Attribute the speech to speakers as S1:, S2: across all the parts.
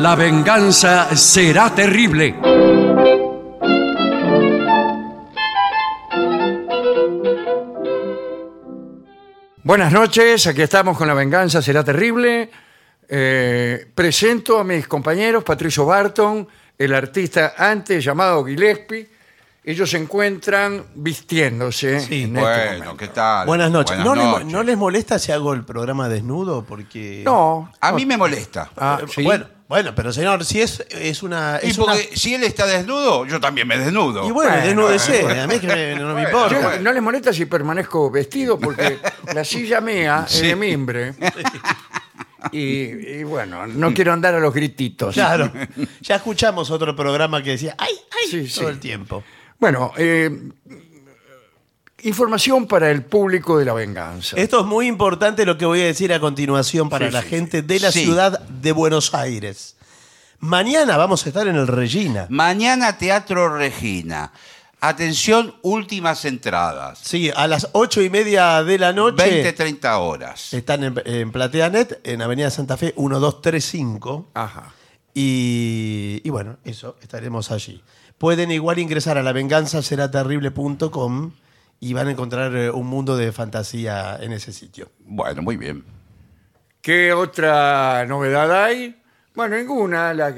S1: La venganza será terrible. Buenas noches, aquí estamos con La venganza será terrible. Eh, presento a mis compañeros Patricio Barton, el artista antes llamado Gillespie. Ellos se encuentran vistiéndose.
S2: Sí,
S1: en este
S3: Bueno,
S1: momento.
S3: ¿qué tal?
S2: Buenas noches. ¿No,
S3: Buenas
S2: le-
S3: noches.
S2: ¿No les molesta si hago el programa desnudo? Porque.
S1: No,
S3: A mí me molesta.
S1: Ah,
S2: Eh,
S1: ¿sí?
S2: Bueno, bueno, pero señor, si es, es una.
S3: y
S2: Es una
S3: porque si él está desnudo, yo también me desnudo.
S2: y bueno,
S1: Bueno,
S2: desnúdese.
S3: bueno.
S2: A mí que me- no me importa.
S1: No les molesta si permanezco vestido porque la silla mía es
S3: Sí.
S1: de mimbre. Y, y bueno, no quiero andar a los grititos.
S2: Claro. Ya escuchamos otro programa que decía, ¡ay, ay!
S1: Sí,
S2: todo
S1: sí.
S2: el tiempo.
S1: Bueno, eh, información para el público de la venganza.
S2: Esto es muy importante lo que voy a decir a continuación para
S1: Sí,
S2: la
S1: sí,
S2: gente de la
S3: Sí.
S2: ciudad de Buenos Aires. Mañana vamos a estar en el Regina.
S3: Mañana Teatro Regina. Atención, últimas entradas.
S2: Sí, a las ocho y media de la noche.
S3: 20, 30 horas.
S2: Están en, en PlateaNet, en Avenida Santa Fe 1235.
S1: Ajá.
S2: Y, y bueno, eso, estaremos allí. Pueden igual ingresar a lavenganzaseraterrible.com y van a encontrar eh, un mundo de fantasía en ese sitio.
S3: Bueno, muy bien.
S1: ¿Qué otra novedad hay? Bueno, ninguna. La,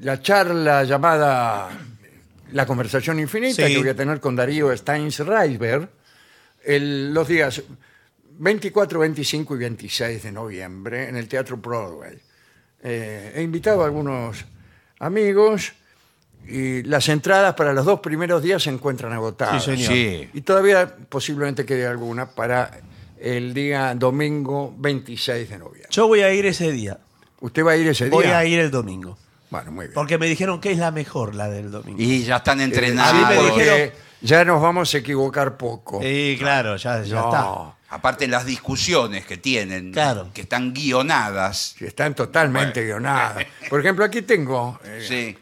S1: la charla llamada La conversación infinita
S2: Sí.
S1: que voy a tener con Darío Steinsreiber el- los días 24, 25 y 26 de noviembre en el Teatro Broadway. Eh, he invitado a algunos amigos y las entradas para los dos primeros días se encuentran agotadas.
S2: Sí, señor.
S3: Sí.
S1: Y todavía posiblemente quede alguna para el día domingo 26 de noviembre.
S2: Yo voy a ir ese día.
S1: ¿Usted va a ir ese día?
S2: Voy a ir el domingo.
S1: Bueno, muy bien.
S2: Porque me dijeron que es la mejor, la del domingo.
S3: Y ya están
S1: Eh,
S3: entrenados.
S2: me dijeron-
S1: ya nos vamos a equivocar poco.
S2: Sí, claro, ya, ya
S1: No,
S2: está.
S3: Aparte las discusiones que tienen,
S2: Claro.
S3: que están guionadas.
S1: si están totalmente
S3: Bueno.
S1: guionadas. Por ejemplo, aquí tengo. eh,
S3: Sí,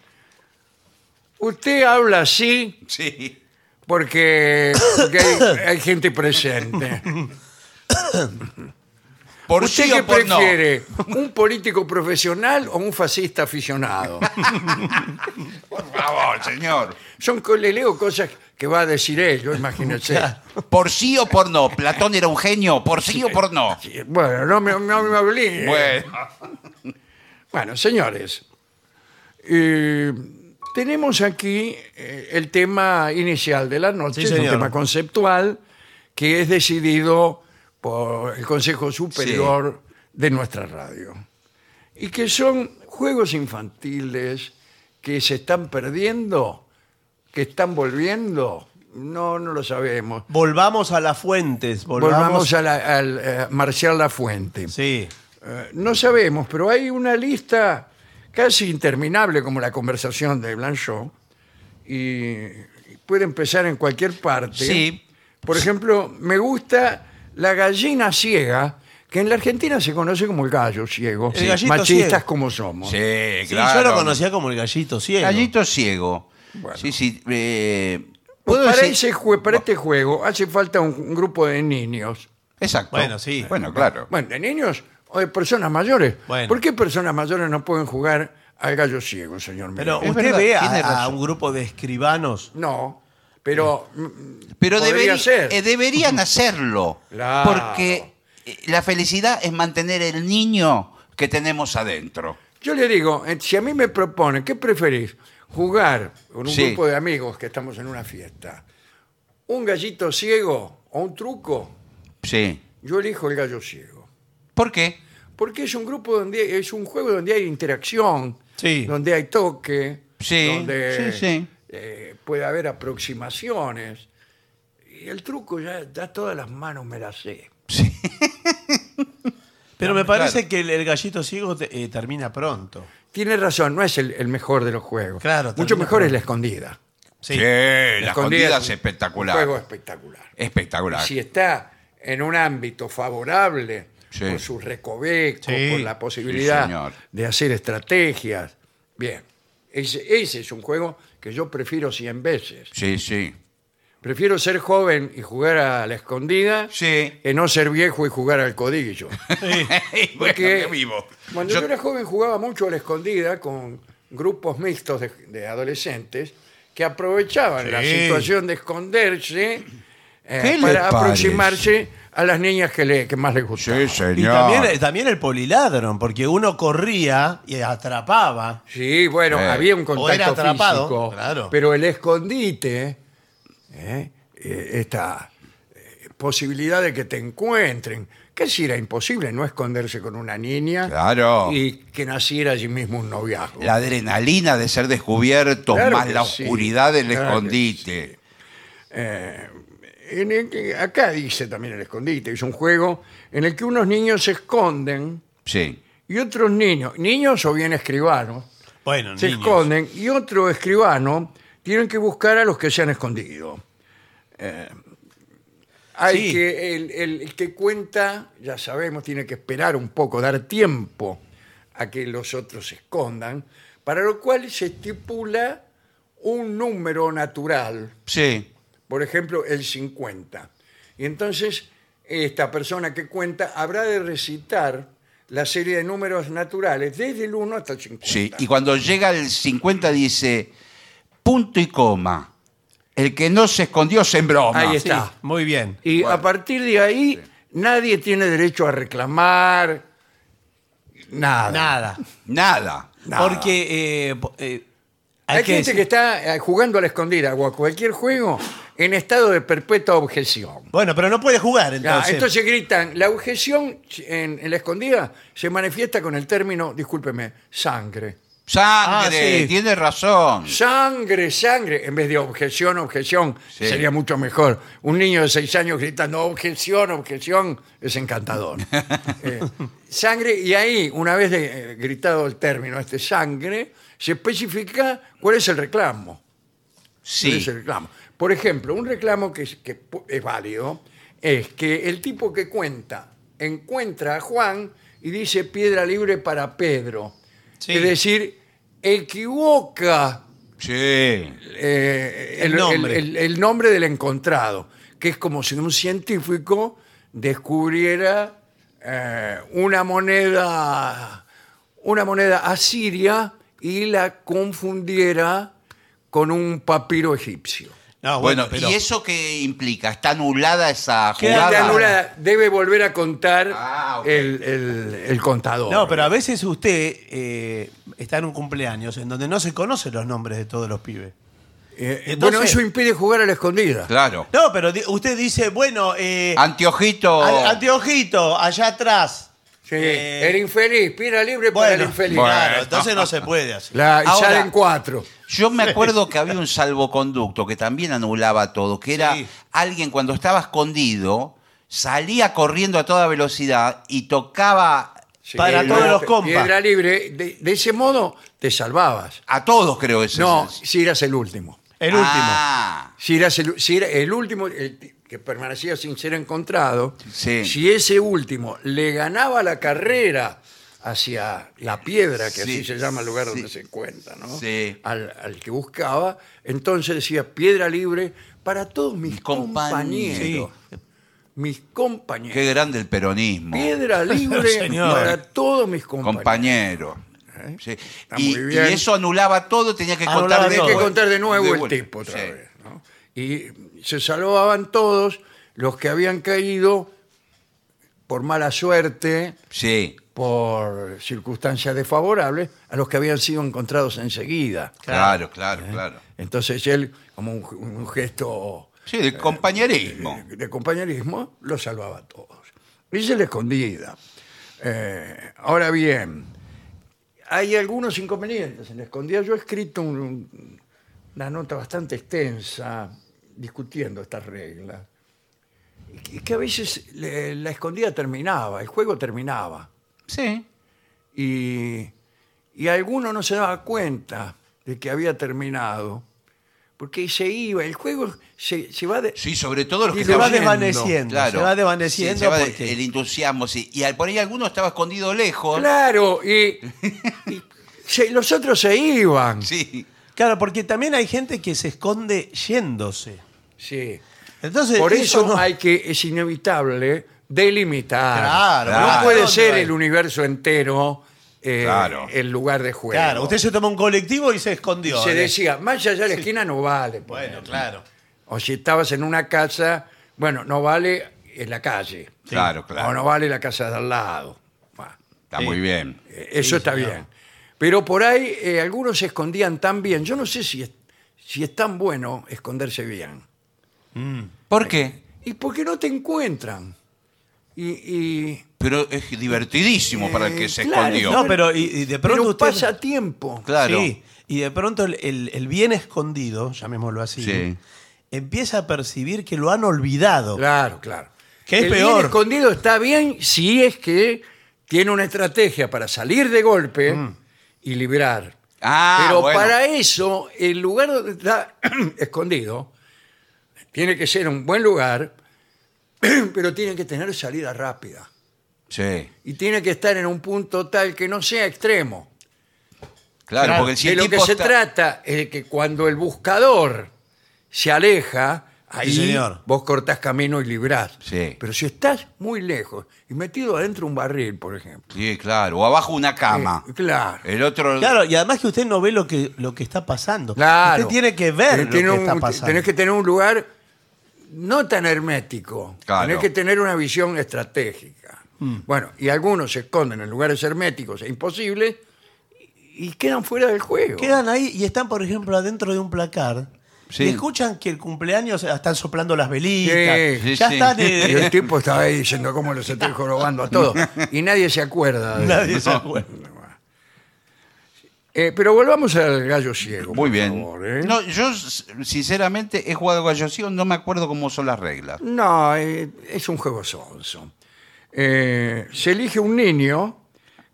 S1: Usted habla así
S3: sí.
S1: porque, porque hay, hay gente presente.
S3: Por
S1: ¿Usted
S3: sí
S1: qué
S3: o por no.
S1: prefiere? ¿Un político profesional o un fascista aficionado?
S3: Por favor, señor.
S1: Son, co- le leo cosas que va a decir él, yo imagínese.
S2: Claro.
S3: Por sí o por no. Platón era un genio. Por sí o por no.
S1: Bueno, no me, no me obligue.
S3: Bueno.
S1: Bueno, señores, eh, tenemos aquí eh, el tema inicial de la noche,
S2: Sí,
S1: es un
S2: señor.
S1: tema conceptual que es decidido por el Consejo Superior de nuestra radio. Y que son juegos infantiles que se están perdiendo, que están volviendo, no, no lo sabemos.
S2: Volvamos a las fuentes. Volvamos,
S1: Volvamos a la- al eh, Marcial Lafuente.
S2: Sí.
S1: Eh, no sabemos, pero hay una lista casi interminable como la conversación de Blanchot y puede empezar en cualquier parte.
S3: Sí.
S1: Por ejemplo, me gusta la gallina ciega, que en la Argentina se conoce como el gallo ciego,
S2: El gallito
S1: machistas
S2: ciego.
S1: como somos.
S3: Sí,
S2: Sí,
S3: claro.
S2: yo lo conocía como el gallito ciego.
S3: Gallito ciego.
S1: Bueno.
S3: Sí, sí. eh,
S1: Pues
S3: ¿puedo
S1: para,
S3: decir?
S1: ese jue- para este juego hace falta un, un grupo de niños.
S3: Exacto.
S2: Bueno, sí.
S3: Bueno, claro.
S1: Bueno, de niños o de personas mayores.
S2: Bueno.
S1: ¿Por qué personas mayores no pueden jugar al gallo ciego, señor
S2: Pero
S1: Miguel?
S2: Usted ve
S3: tiene
S2: a, un grupo de escribanos.
S1: No, pero mm,
S3: Pero
S1: podría
S3: deberi-
S1: ser.
S3: eh, deberían hacerlo.
S1: Claro.
S3: Porque eh, la felicidad es mantener el niño que tenemos adentro.
S1: Yo le digo, eh, si a mí me proponen, ¿qué preferís? ¿Jugar con un
S3: Sí.
S1: grupo de amigos que estamos en una fiesta? ¿Un gallito ciego o un truco?
S3: Sí.
S1: Yo elijo el gallo ciego.
S3: ¿Por qué?
S1: Porque es un grupo donde es un juego donde hay interacción,
S2: Sí.
S1: donde hay toque,
S3: Sí,
S1: donde
S3: sí, sí.
S1: eh, puede haber aproximaciones. Y el truco ya, ya todas las manos me las sé.
S2: Pero me parece
S3: claro.
S2: que el, el gallito ciego te- eh, termina pronto.
S1: Tiene razón, no es el, el mejor de los juegos.
S2: Claro,
S1: Mucho
S2: termina
S1: mejor es la escondida.
S2: Sí.
S3: la escondida es
S1: un
S3: espectacular.
S1: juego espectacular.
S3: Espectacular.
S1: Si está en un ámbito favorable,
S3: Sí.
S1: por sus recovecos,
S2: Sí.
S1: por la posibilidad de hacer estrategias, bien. Ese, ese es un juego que yo prefiero 100 veces.
S3: Sí, sí.
S1: Prefiero ser joven y jugar a la escondida
S3: Sí.
S1: que no ser viejo y jugar al codillo. Porque
S3: vivo.
S1: Cuando
S3: Yo-
S1: yo, era joven jugaba mucho a la escondida con grupos mixtos de, de adolescentes que aprovechaban la situación de esconderse eh,
S3: ¿Qué le
S1: para
S3: parece?
S1: aproximarse a las niñas que, le, que más les gustaban.
S3: Sí, señor.
S2: Y también, también el poliladron, porque uno corría y atrapaba.
S1: Sí, bueno,
S3: Eh.
S1: había un
S2: O
S1: contacto
S2: era atrapado,
S1: físico,
S2: claro.
S1: pero el escondite, eh, eh, esta eh, posibilidad de que te encuentren, que si era imposible no esconderse con una niña
S3: Claro.
S1: y que naciera allí mismo un noviazgo.
S3: La adrenalina de ser descubierto,
S1: Claro
S3: más
S1: que
S3: la
S1: sí,
S3: oscuridad del
S1: claro que
S3: escondite.
S1: En el que- acá dice también el escondite, es un juego en el que unos niños se esconden
S3: Sí.
S1: y otros niños, niños o bien escribanos,
S2: Bueno,
S1: se
S2: niños.
S1: esconden y otro escribano tienen que buscar a los que se han escondido. Eh, hay
S2: Sí.
S1: que el, el- el que cuenta, ya sabemos, tiene que esperar un poco, dar tiempo a que los otros se escondan, para lo cual se estipula un número natural,
S3: Sí.
S1: Por ejemplo, el 50. Y entonces esta persona que cuenta habrá de recitar la serie de números naturales desde el 1 hasta el 50.
S3: Sí. Y cuando llega el 50 dice punto y coma. El que no se escondió se embroma.
S1: Ahí
S2: Sí,
S1: está.
S2: muy bien.
S1: Y
S3: Bueno.
S1: a partir de ahí, nadie tiene derecho a reclamar nada.
S2: Nada.
S3: Nada.
S1: Nada.
S2: Porque eh, eh,
S1: Hay,
S2: que
S1: gente
S2: decir-
S1: que está eh, jugando a la escondida o a cualquier juego en estado de perpetua objeción.
S2: Bueno, pero no puede jugar
S1: Ya,
S2: entonces.
S1: entonces gritan, la objeción en, en la escondida se manifiesta con el término, discúlpeme, sangre.
S3: Sangre,
S2: Ah, sí.
S3: tiene razón.
S1: Sangre, sangre, en vez de objeción, objeción,
S3: Sí.
S1: sería mucho mejor. Un niño de seis años gritando objeción, objeción, es encantador. Eh, sangre, y ahí, una vez de- eh, gritado el término, este sangre, se especifica cuál es el reclamo. ¿Cuál
S3: Sí.
S1: reclamo? Por ejemplo, un reclamo que es, que pu- es válido es que el tipo que cuenta encuentra a Juan y dice piedra libre para Pedro.
S2: Sí.
S1: Es decir, equivoca
S3: Sí.
S1: eh,
S2: El nombre.
S1: el- el nombre del encontrado, que es como si un científico descubriera eh, una moneda, una moneda asiria y la confundiera con un papiro egipcio.
S2: No,
S3: Bueno,
S2: bueno, pero
S3: ¿y eso qué implica? ¿Está anulada esa jugada?
S1: Queda anulada, debe volver a contar
S3: Ah,
S1: el, el- el contador.
S2: No, pero a veces usted eh, está en un cumpleaños en donde no se conocen los nombres de todos los pibes.
S1: Eh,
S2: Entonces-
S1: bueno, eso impide jugar a la escondida.
S3: Claro.
S2: No, pero usted dice, bueno, eh,
S3: Anteojito.
S2: anteojito, allá atrás.
S1: Sí,
S2: Eh,
S1: el infeliz, pira libre para el
S2: bueno,
S1: infeliz.
S2: claro, entonces no se puede hacer.
S1: La- y
S3: Ahora-
S1: salen cuatro.
S3: Yo me acuerdo que había un salvoconducto que también anulaba todo, que era
S2: Sí.
S3: alguien cuando estaba escondido, salía corriendo a toda velocidad y tocaba
S1: Sí,
S2: Para todos los compas.
S1: Piedra libre, de, de ese modo te salvabas.
S3: a todos, creo ese.
S1: No, si eras el último.
S2: El último.
S3: Ah,
S1: Si eras el, si era el último el ti- que permanecía sin ser encontrado,
S3: Sí.
S1: si ese último le ganaba la carrera hacia la piedra, que
S3: Sí,
S1: así se llama el lugar
S3: sí.
S1: donde se encuentra, ¿no?
S3: Sí.
S1: Al, al que buscaba, entonces decía piedra libre para todos mis
S3: Mis compañeros.
S1: Mis compañeros.
S3: qué grande el peronismo.
S1: Piedra libre para todos mis compañeros.
S3: Compañero. Sí.
S1: Está
S3: Y, eso anulaba todo, tenía que
S2: Anulaba
S3: contar de
S1: Tenía que
S2: todo.
S1: contar de nuevo el
S3: vuelta.
S1: tipo otra
S3: Sí.
S1: vez. ¿no? Y se salvaban todos los que habían caído por mala suerte,
S3: Sí.
S1: por circunstancias desfavorables, a los que habían sido encontrados enseguida.
S3: Claro, claro, claro.
S1: Entonces él, como un, un gesto
S3: Sí, de compañerismo.
S1: de, compañerismo, los salvaba a todos. Y se le escondida. Eh, ahora bien, hay algunos inconvenientes en la escondida. Yo he escrito un- un- una nota bastante extensa discutiendo estas reglas. Y que- a veces le- la escondida terminaba, el juego terminaba.
S3: Sí.
S1: Y, y alguno no se daba cuenta de que había terminado. Porque se iba, el juego se, se va de,
S3: Sí, sobre todo los
S1: Y
S3: que
S2: Se va
S1: Diluyendo.
S2: desvaneciendo.
S3: Claro.
S2: Se va
S3: Sí,
S2: desvaneciendo
S3: se va de-
S2: porque-
S3: el entusiasmo, sí. Y al- por ahí alguno estaba escondido lejos.
S1: Claro, y, y se- los otros se iban.
S3: Sí.
S2: Claro, porque también hay gente que se esconde yéndose.
S1: Sí.
S2: Entonces,
S1: Por eso
S2: no-
S1: hay que, es inevitable delimitar.
S2: Claro,
S3: Claro.
S1: No puede
S2: ¿dónde
S1: ser el universo entero eh,
S3: Claro.
S1: el lugar de juego.
S2: Claro, usted se toma un colectivo y se escondió.
S1: se
S2: ¿eh?
S1: decía, más allá de la esquina no vale.
S2: Bueno, claro.
S1: O si estabas en una casa, bueno, no vale en la calle.
S3: Claro,
S1: O
S3: claro.
S1: no vale la casa de al lado. Bueno,
S3: Está muy bien.
S1: eh, eso está bien. Pero por ahí eh, algunos se escondían tan bien. Yo no sé si es, si es tan bueno esconderse bien.
S3: ¿Por qué?
S1: ¿Y por qué no te encuentran? Y, y-
S3: Pero es divertidísimo para el que
S1: Eh,
S3: se
S1: claro,
S3: escondió.
S2: No, pero y, y de pronto
S1: pero
S2: usted...
S1: pasa tiempo.
S3: Claro.
S2: Sí, y de pronto el, el- el bien escondido, llamémoslo así,
S3: Sí.
S2: empieza a percibir que lo han olvidado.
S1: Claro, claro.
S2: ¿Qué es
S1: el bien escondido está bien si es que tiene una estrategia para salir de golpe y librar.
S3: Ah,
S1: Pero
S3: bueno.
S1: para eso, el lugar donde está escondido tiene que ser un buen lugar, pero tiene que tener salida rápida.
S3: Sí.
S1: Y tiene que estar en un punto tal que no sea extremo.
S3: Claro,
S2: Claro,
S3: porque si
S1: de
S3: el
S1: lo que
S3: tipo
S1: se
S3: está-
S1: trata es de que cuando el buscador se aleja, ahí
S2: señor.
S1: vos cortás camino y librás.
S3: Sí.
S1: Pero si estás muy lejos y metido adentro de un barril, por ejemplo.
S3: Sí, claro. O abajo una cama.
S1: eh, claro.
S3: El otro.
S2: Claro, y además que usted no ve lo que, lo que está pasando.
S1: Claro.
S2: Usted tiene que ver lo
S1: tiene
S2: que
S1: un-
S2: está pasando.
S1: Tenés que tener un lugar no tan hermético.
S3: Claro.
S1: Tenés que tener una visión estratégica.
S2: Mm.
S1: Bueno, y algunos se esconden en lugares herméticos e imposibles y, y quedan fuera del juego.
S2: Quedan ahí y están, por ejemplo, adentro de un placar.
S3: Sí.
S2: Y escuchan que el cumpleaños están soplando las velitas.
S1: Sí,
S3: sí,
S2: ya
S3: sí.
S2: están.
S1: Y
S2: eh,
S1: el tipo estaba ahí diciendo cómo los estoy jorobando a todos. Y nadie se acuerda. de-
S2: Nadie se acuerda.
S1: Eh, pero volvamos al gallo ciego.
S3: Muy
S1: por
S3: bien.
S1: favor, ¿eh?
S3: No, yo s- sinceramente he jugado gallo ciego, no me acuerdo cómo son las reglas.
S1: No, eh, es un juego sonso. Eh, se elige un niño,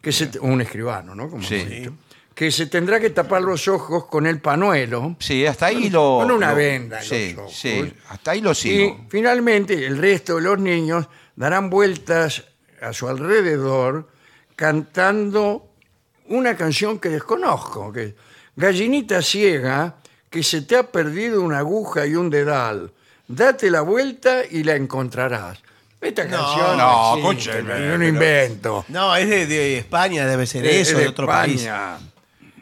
S1: que se, un escribano, ¿no? Como
S3: Sí.
S1: hemos dicho, que se tendrá que tapar los ojos con el panuelo
S3: Sí, hasta ahí lo.
S1: con una
S3: lo-
S1: venda en
S3: Sí,
S1: los ojos.
S3: sí, hasta ahí lo
S1: y
S3: sigo.
S1: finalmente el resto de los niños darán vueltas a su alrededor cantando una canción que desconozco, que es Gallinita ciega, que se te ha perdido una aguja y un dedal. Date la vuelta y la encontrarás. Esta
S2: No,
S1: canción
S3: no,
S1: existe,
S3: escúcheme,
S1: no
S3: pero-
S1: invento.
S2: No, es de, de España, debe ser
S1: Es
S2: eso, de, otro país.
S1: España.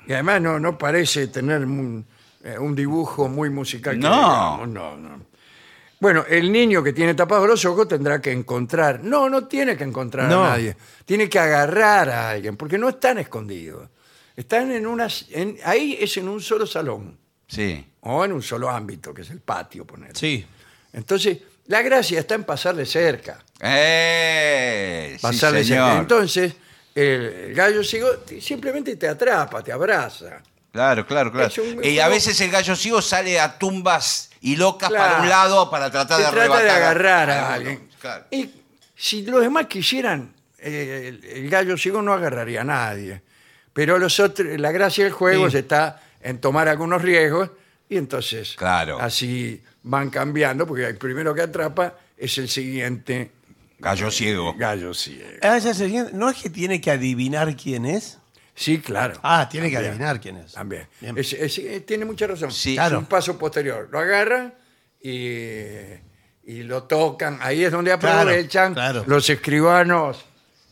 S1: Y además no, no parece tener un, eh, un dibujo muy musical. que
S3: No.
S1: digamos, no, no. Bueno, el niño que tiene tapados los ojos tendrá que encontrar. No, no tiene que encontrar
S2: No.
S1: a nadie. Tiene que agarrar a alguien, porque no están escondidos. Están en unas. en- ahí es en un solo salón.
S3: Sí.
S1: O en un solo ámbito, que es el patio, poner.
S2: Sí.
S1: Entonces, la gracia está en pasarle cerca.
S3: Eh, sí,
S1: Pasarle cerca.
S3: señor.
S1: Entonces, el gallo ciego te- simplemente te atrapa, te abraza.
S3: Claro, claro, claro.
S1: Un-
S3: y a veces el gallo ciego sale a tumbas y locas
S1: Claro.
S3: para un lado para tratar
S1: Se
S3: de
S1: trata
S3: arrebatar
S1: de agarrar a alguien.
S3: Claro.
S1: Y si los demás quisieran, eh, el, el gallo ciego no agarraría a nadie. Pero los otros, la gracia del juego
S2: Sí.
S1: está en tomar algunos riesgos y entonces
S3: Claro.
S1: así van cambiando, porque el primero que atrapa es el siguiente
S3: Gallo ciego.
S1: gallo ciego.
S2: Ah, ya ¿No es que tiene que adivinar quién es?
S1: Sí, claro.
S2: Ah, tiene que
S1: También.
S2: adivinar quién es.
S1: También.
S2: Bien.
S1: Es- es- eh, tiene mucha razón.
S3: Sí.
S1: Es
S2: Claro.
S1: un paso posterior. Lo agarran y, y lo tocan. Ahí es donde
S2: Claro,
S1: aprovechan
S2: claro.
S1: los escribanos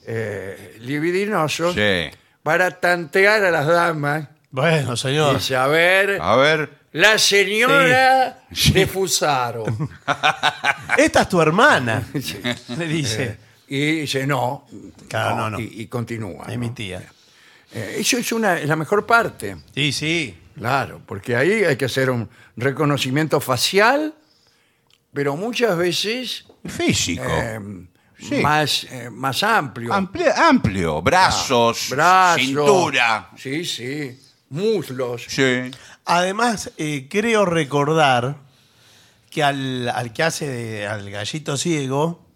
S1: eh, libidinosos
S3: Sí.
S1: para tantear a las damas
S2: Bueno, señor.
S1: y saber
S3: A ver.
S1: la señora de Fusaro.
S2: Esta es tu hermana. Le dice.
S1: y dice no.
S2: Claro, no, no.
S1: Y, y continúa.
S2: Es
S1: ¿no?
S2: mi tía.
S1: Eh, eso es, una, es la mejor parte.
S2: Sí, sí.
S1: Claro, porque ahí hay que hacer un reconocimiento facial, pero muchas veces
S3: Físico.
S1: eh,
S3: Sí.
S1: más, eh, más amplio.
S3: Amplio, amplio. Brazos,
S1: Brazos,
S3: cintura.
S1: Sí, sí. Muslos.
S3: Sí.
S2: Además, eh, creo recordar que al, al que hace de- al gallito ciego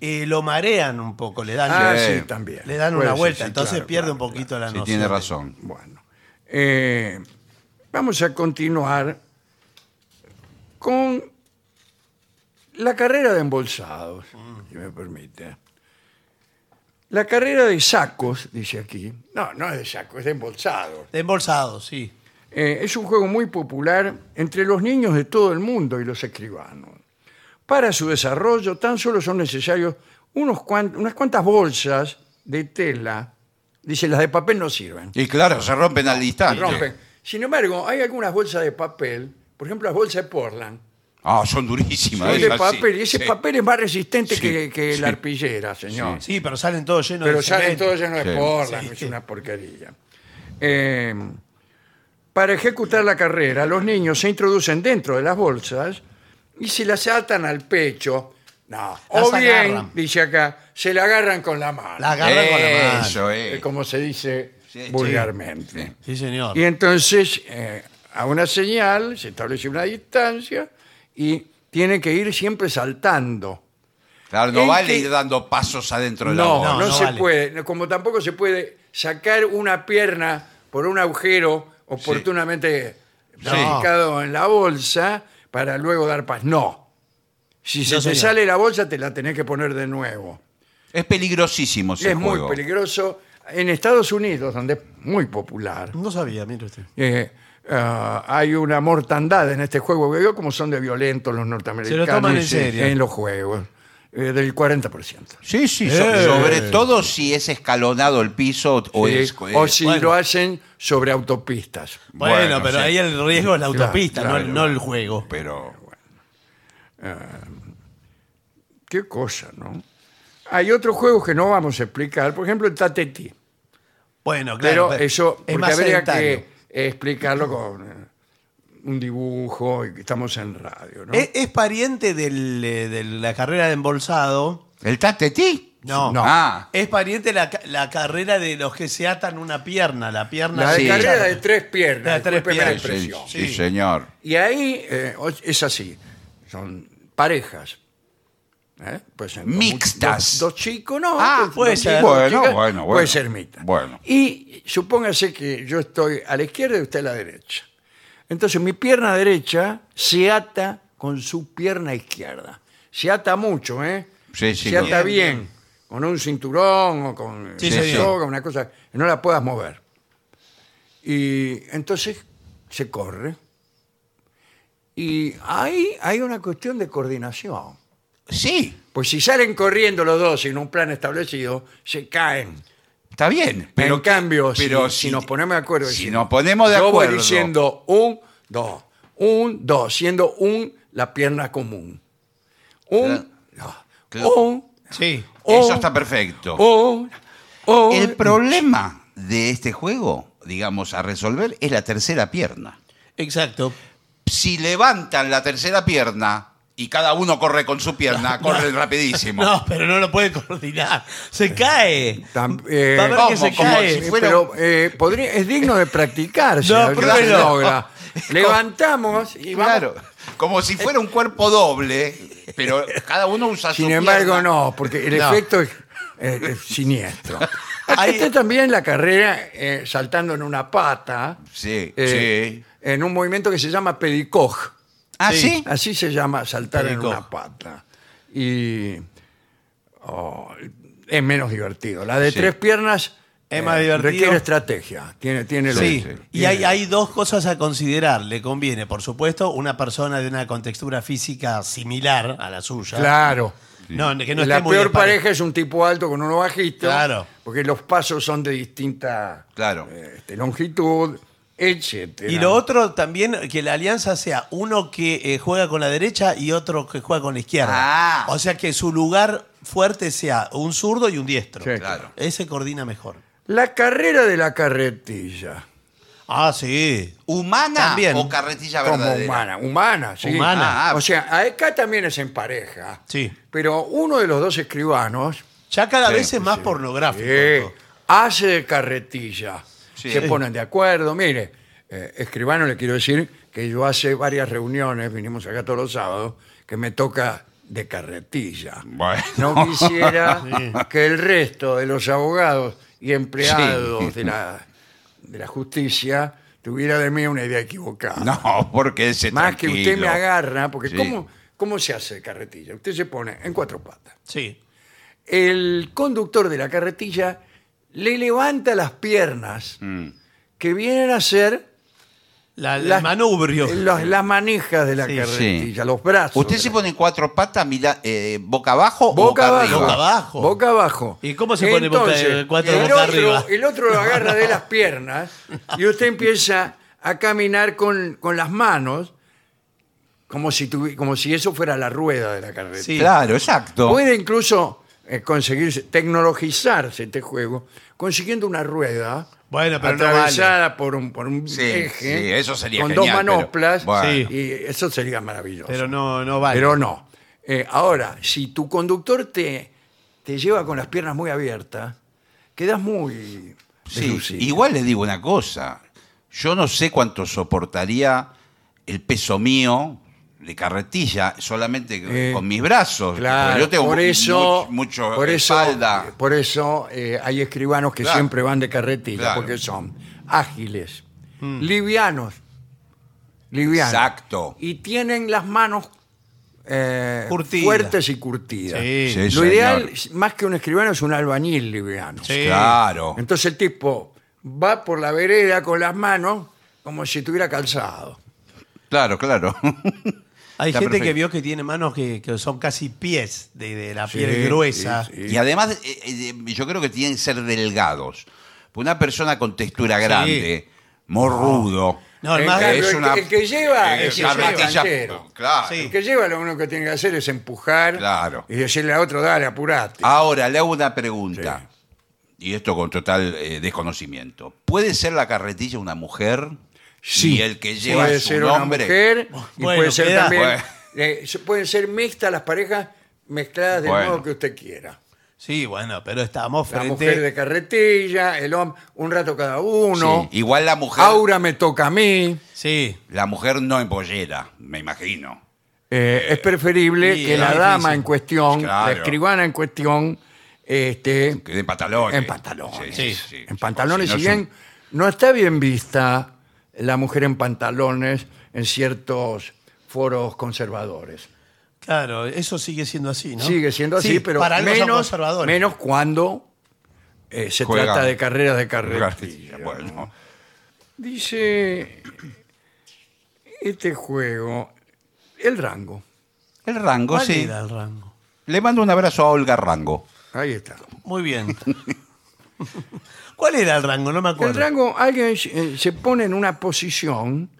S2: eh, lo marean un poco, le dan,
S1: Ah,
S3: Sí.
S1: sí, también.
S2: le dan
S1: Puede
S2: una
S1: ser,
S2: vuelta,
S1: sí,
S2: entonces
S1: claro,
S2: pierde
S1: claro,
S2: un poquito la
S3: Sí,
S2: noción.
S3: tiene razón.
S1: Bueno, eh, vamos a continuar con la carrera de embolsados, si me permite. La carrera de sacos, dice aquí. No, no es de sacos, es de embolsados.
S2: De embolsado, sí.
S1: Eh, es un juego muy popular entre los niños de todo el mundo y los escribanos. Para su desarrollo tan solo son necesarios unos cuan- unas cuantas bolsas de tela. Dice, las de papel no sirven.
S3: Y claro, se rompen al
S1: Se
S3: instante.
S1: rompen. Sin embargo, hay algunas bolsas de papel, por ejemplo las bolsas de Portland,
S3: Ah, son durísimas.
S1: son de
S3: esas, sí,
S1: papel, y ese
S3: sí.
S1: papel es más resistente
S3: Sí,
S1: que, que
S3: sí.
S1: la arpillera, señor.
S2: Sí, pero salen todos llenos
S1: Pero
S2: de
S1: salen
S2: cemento.
S1: todos llenos de
S3: Sí.
S1: es una porquería. Eh, para ejecutar la carrera, los niños se introducen dentro de las bolsas y se las atan al pecho. No, o
S2: Las
S1: bien,
S2: agarran.
S1: dice acá, se la agarran con la mano,
S2: La agarran con la mano.
S3: Eso
S1: eh,
S3: es.
S1: como se dice
S3: Sí,
S1: vulgarmente.
S2: Sí, señor.
S1: Y entonces, eh, a una señal, se establece una distancia y tiene que ir siempre saltando.
S3: Claro, no vale
S1: que-
S3: ir dando pasos adentro de la
S1: No,
S3: bola.
S1: no,
S2: No, no
S1: se
S2: vale.
S1: puede. Como tampoco se puede sacar una pierna por un agujero oportunamente
S2: No.
S1: ubicado en la bolsa para luego dar paz. No. Si se
S2: No,
S1: te
S2: señor.
S1: sale la bolsa, te la tenés que poner de nuevo.
S3: Es peligrosísimo ese
S1: es
S3: juego.
S1: muy peligroso. En Estados Unidos, donde es muy popular,
S2: No sabía, mire usted.
S1: eh, ah, hay una mortandad en este juego. Veo como son de violentos los norteamericanos
S2: toman en serio.
S1: en los juegos. Eh, del 40%.
S3: Sí, sí, so-
S2: Eh.
S3: sobre todo si es escalonado el piso o
S1: Sí,
S3: es...
S1: o si
S2: bueno.
S1: lo hacen sobre autopistas.
S2: Bueno,
S3: Bueno,
S2: pero
S3: sí.
S2: ahí el riesgo es la
S1: Claro,
S2: autopista, no-
S1: claro.
S2: no, el juego.
S3: Pero...
S1: Qué cosa, ¿no? Hay otros juegos que no vamos a explicar, por ejemplo el Tateti.
S2: Bueno, claro.
S1: Pero eso,
S2: es
S1: porque
S2: más
S1: habría
S2: sedentario.
S1: que explicarlo con eh, un dibujo y que estamos en radio, ¿no?
S2: ¿Es, es pariente del, eh, de la carrera de embolsado.
S3: ¿El tatetí?
S2: No.
S1: No.
S3: Ah,
S2: Es pariente la, ca- la carrera de los que se atan una pierna, la pierna
S1: la de
S3: sí.
S1: carrera de tres piernas,
S2: La de tres
S1: discúlpeme la
S2: piernas,
S3: sí,
S1: expresión.
S3: sí,
S2: Sí.
S3: señor.
S1: Y ahí eh, o- es así, son parejas. ¿eh? Puede ser
S3: Mixtas.
S1: Dos, dos chicos, no.
S2: Ah, puede ser.
S1: dos
S3: Bueno,
S1: chicas,
S3: bueno,
S1: Puede
S3: bueno.
S1: ser mixta.
S3: Bueno.
S1: Y supóngase que yo estoy a la izquierda y usted a la derecha. Entonces mi pierna derecha se ata con su pierna izquierda. Se ata mucho, ¿eh?
S3: Sí, sí,
S1: se ata
S2: Bien,
S1: bien. Con un cinturón o con
S2: Sí,
S1: una
S2: señor.
S1: soga, una cosa que no la puedas mover. Y entonces se corre. Y ahí hay una cuestión de coordinación.
S3: Sí,
S1: Pues si salen corriendo los dos sin un plan establecido, se caen.
S3: Está bien. Pero
S1: en cambio, si-
S3: pero
S1: si, nos ponemos de acuerdo,
S3: Si nos ponemos de
S1: yo
S3: acuerdo.
S1: voy diciendo un, dos, un, dos, siendo un la pierna común. Un, dos,
S3: Claro.
S1: un,
S2: Sí.
S3: Eso está perfecto.
S1: un, un.
S3: El problema de este juego, digamos, a resolver es la tercera pierna.
S2: Exacto.
S3: Si levantan la tercera pierna y cada uno corre con su pierna, corren rapidísimo.
S2: No, pero no lo puede coordinar. Se cae.
S1: Tam- eh,
S2: Va a ver
S3: ¿cómo?
S2: que se
S3: Como
S2: cae.
S3: si
S1: Sí,
S3: fuera
S1: pero eh, podría- es digno de practicarse.
S2: No,
S1: a ver qué se
S2: pruébelo.
S1: logra. Levantamos y vamos.
S3: Claro, como si fuera un cuerpo doble, pero cada uno usa su
S1: Sin embargo,
S3: pierna.
S1: no, porque el
S2: No.
S1: efecto es, eh, es siniestro.
S2: Hay-
S1: Hay también la carrera eh, saltando en una pata,
S3: Sí,
S1: eh, en un movimiento que se llama pedicoj.
S3: ¿Ah,
S2: Sí.
S3: sí?
S1: Así se llama saltar en una pata. Y oh, es menos divertido. La de
S3: Sí.
S1: tres piernas eh,
S2: Es más divertido.
S1: requiere estrategia. Tiene, tiene lo
S2: Sí, y hay, hay dos cosas a considerar. Le conviene, por supuesto, una persona de una contextura física similar a la suya.
S1: Claro.
S2: No, que no
S1: la
S2: muy
S1: peor
S2: despare-
S1: pareja es un tipo alto con uno bajito.
S2: Claro.
S1: Porque los pasos son de distinta
S3: Claro.
S1: este, longitud, etcétera.
S2: Y lo otro también, que la alianza sea uno que eh, juega con la derecha y otro que juega con la izquierda.
S3: Ah.
S2: O sea que su lugar fuerte sea un zurdo y un diestro.
S1: Sí.
S3: Claro.
S2: Ese coordina mejor.
S1: La carrera de la carretilla.
S2: Ah, sí.
S3: ¿Humana
S2: También.
S3: o carretilla
S1: Como
S3: verdadera?
S1: humana, humana, sí.
S2: Humana.
S3: Ah,
S1: o sea, acá también es en pareja.
S2: Sí.
S1: Pero uno de los dos escribanos
S2: Ya cada
S3: Sí,
S2: vez es más pornográfico.
S1: eh,
S2: todo.
S1: hace de carretilla.
S3: Sí.
S1: Se ponen de acuerdo. Mire, eh, escribano le quiero decir que yo hace varias reuniones, vinimos acá todos los sábados, que me toca de carretilla.
S3: Bueno.
S1: No quisiera que el resto de los abogados y empleados
S3: Sí.
S1: de, la, de la justicia tuviera de mí una idea equivocada.
S3: No, porque ese
S1: Más que usted me
S3: tranquilo.
S1: agarra, porque
S3: Sí.
S1: ¿cómo, ¿cómo se hace de carretilla? Usted se pone en cuatro patas.
S2: Sí.
S1: El conductor de la carretilla le levanta las piernas
S3: Mm.
S1: que vienen a ser
S2: La- el
S1: las-
S2: manubrio.
S1: los- las manijas de la
S2: Sí.
S1: carretilla, los brazos.
S3: ¿Usted se pone en cuatro patas, mira, eh, boca abajo o
S1: Boca
S3: boca
S1: abajo.
S3: arriba?
S2: Boca abajo.
S1: Boca abajo.
S2: ¿Y cómo se pone boca-
S1: Entonces,
S2: cuatro
S1: el
S2: boca
S1: otro,
S2: arriba?
S1: El otro lo agarra de las piernas y usted empieza a caminar con, con las manos como si, tuvi- como si eso fuera la rueda de la carretilla.
S2: Sí.
S3: Claro, exacto.
S1: Puede incluso eh, conseguirse, tecnologizarse este juego, consiguiendo una rueda
S2: Bueno, pero no
S1: atravesada por un, por un
S3: Sí,
S1: eje
S3: sí, eso sería
S1: con
S3: genial,
S1: dos
S3: pero-
S1: manoplas
S3: bueno.
S1: Y eso sería maravilloso.
S2: Pero no, no vale.
S1: Pero no. Eh, ahora, si tu conductor te, te lleva con las piernas muy abiertas, quedas muy
S3: Sí, igual le digo una cosa. Yo no sé cuánto soportaría el peso mío de carretilla solamente
S1: Eh,
S3: con mis brazos.
S1: Claro,
S3: yo tengo
S1: por eso,
S3: mucho, mucho
S1: por eso,
S3: espalda.
S1: por eso eh, hay escribanos que
S3: Claro.
S1: siempre van de carretilla,
S3: Claro.
S1: porque son ágiles, livianos, livianos,
S3: Exacto.
S1: y tienen las manos eh,
S2: Curtidas.
S1: fuertes y curtidas.
S2: Sí.
S3: Sí,
S1: Lo
S3: señor.
S1: ideal, más que un escribano, es un albañil liviano.
S2: Sí.
S3: Claro.
S1: Entonces el tipo va por la vereda con las manos como si estuviera calzado.
S3: Claro, claro.
S2: Hay
S3: Está
S2: gente que vio que tiene manos que, que son casi pies de, de la
S1: Sí,
S2: piel gruesa.
S1: sí, sí.
S3: Y además, eh, eh, yo creo que tienen que ser delgados. Una persona con textura grande, morrudo.
S2: No, el más
S1: cambio,
S3: es
S1: el,
S3: una-
S1: que, el que lleva es el
S3: carretilla-
S1: canchero.
S3: Claro.
S2: Sí.
S1: El que lleva lo único que tiene que hacer es empujar
S3: Claro.
S1: y decirle a otro, dale, apurate.
S3: Ahora, le hago una pregunta. Y esto con total eh, desconocimiento. ¿Puede ser la carretilla una mujer? Y el que lleva
S1: puede
S3: su
S1: ser una
S3: nombre.
S1: mujer y
S2: Bueno,
S1: puede ser
S2: queda.
S1: también
S3: Bueno.
S1: eh, se- pueden ser mixtas las parejas mezcladas del
S3: Bueno.
S1: modo que usted quiera
S2: Sí, bueno, pero estamos
S1: la
S2: frente...
S1: mujer de carretilla el hombre un rato cada uno
S3: Sí, Igual la mujer.
S1: Aura me toca a mí
S2: Sí,
S3: La mujer no en pollera, me imagino.
S1: Eh, es preferible
S2: Sí,
S1: que
S2: es
S1: la
S2: difícil.
S1: dama en cuestión
S3: Claro.
S1: la escribana en cuestión este,
S3: Que de pantalones.
S1: en pantalones
S2: Sí,
S1: en pantalones
S3: Si no es
S1: bien no está bien vista la mujer en pantalones en ciertos foros conservadores
S2: claro, eso sigue siendo así, ¿no?
S1: Sigue siendo así,
S2: Sí,
S1: pero
S2: para
S1: menos,
S2: conservadores.
S1: menos cuando eh, se trata de carreras de carretilla.
S3: Bueno,
S1: Dice este juego, el rango.
S3: el rango,
S2: ¿Cuál
S3: sí.
S2: era el rango?
S3: Le mando un abrazo a Olga Rango.
S1: Ahí está.
S2: Muy bien. ¿Cuál era el rango? No me acuerdo.
S1: El rango, alguien eh, se pone en una posición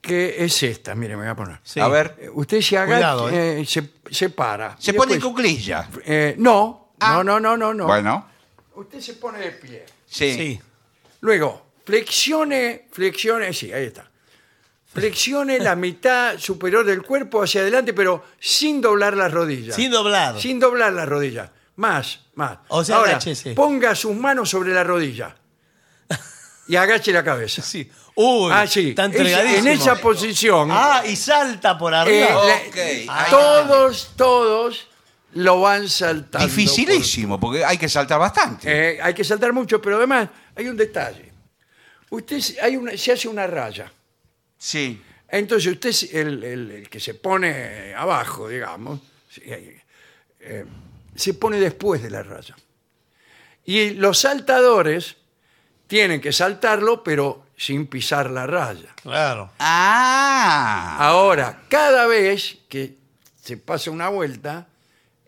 S1: que es esta. Mire, me voy a poner.
S2: Sí.
S3: A ver,
S1: Eh, Usted se agacha,
S2: Cuidado, ¿eh?
S1: eh, se, se para.
S3: se
S1: Y
S3: pone en
S1: después-
S3: cuclilla.
S1: eh, no,
S3: Ah.
S1: no, no, no, no, no.
S3: Bueno,
S1: Usted se pone de pie.
S3: sí.
S2: Sí.
S1: Luego, flexione, flexione, sí, ahí está. Flexione la mitad superior del cuerpo hacia adelante, pero sin doblar las rodillas.
S2: Sin doblar.
S1: Sin doblar las rodillas. Más, más.
S2: O sea,
S1: Ahora,
S2: agáchese.
S1: ponga sus manos sobre la rodilla. Y agache la cabeza.
S2: Sí. Uy,
S1: ah, sí.
S2: está
S1: Es-
S2: entregadísimo.
S1: en esa posición,
S2: Ah, y salta por
S1: eh,
S2: arriba.
S1: la-
S3: Ok, ahí
S1: todos, todos lo van saltando.
S3: Dificilísimo, porque hay que saltar bastante.
S1: Eh, hay que saltar mucho, pero además hay un detalle. Usted se- hay una, se hace una raya.
S3: Sí.
S1: Entonces usted, es el, el- el que se pone abajo, digamos, sí, eh, eh, se pone después de la raya. Y los saltadores tienen que saltarlo, pero sin pisar la raya.
S2: Claro.
S3: Ah.
S1: Ahora, cada vez que se pasa una vuelta,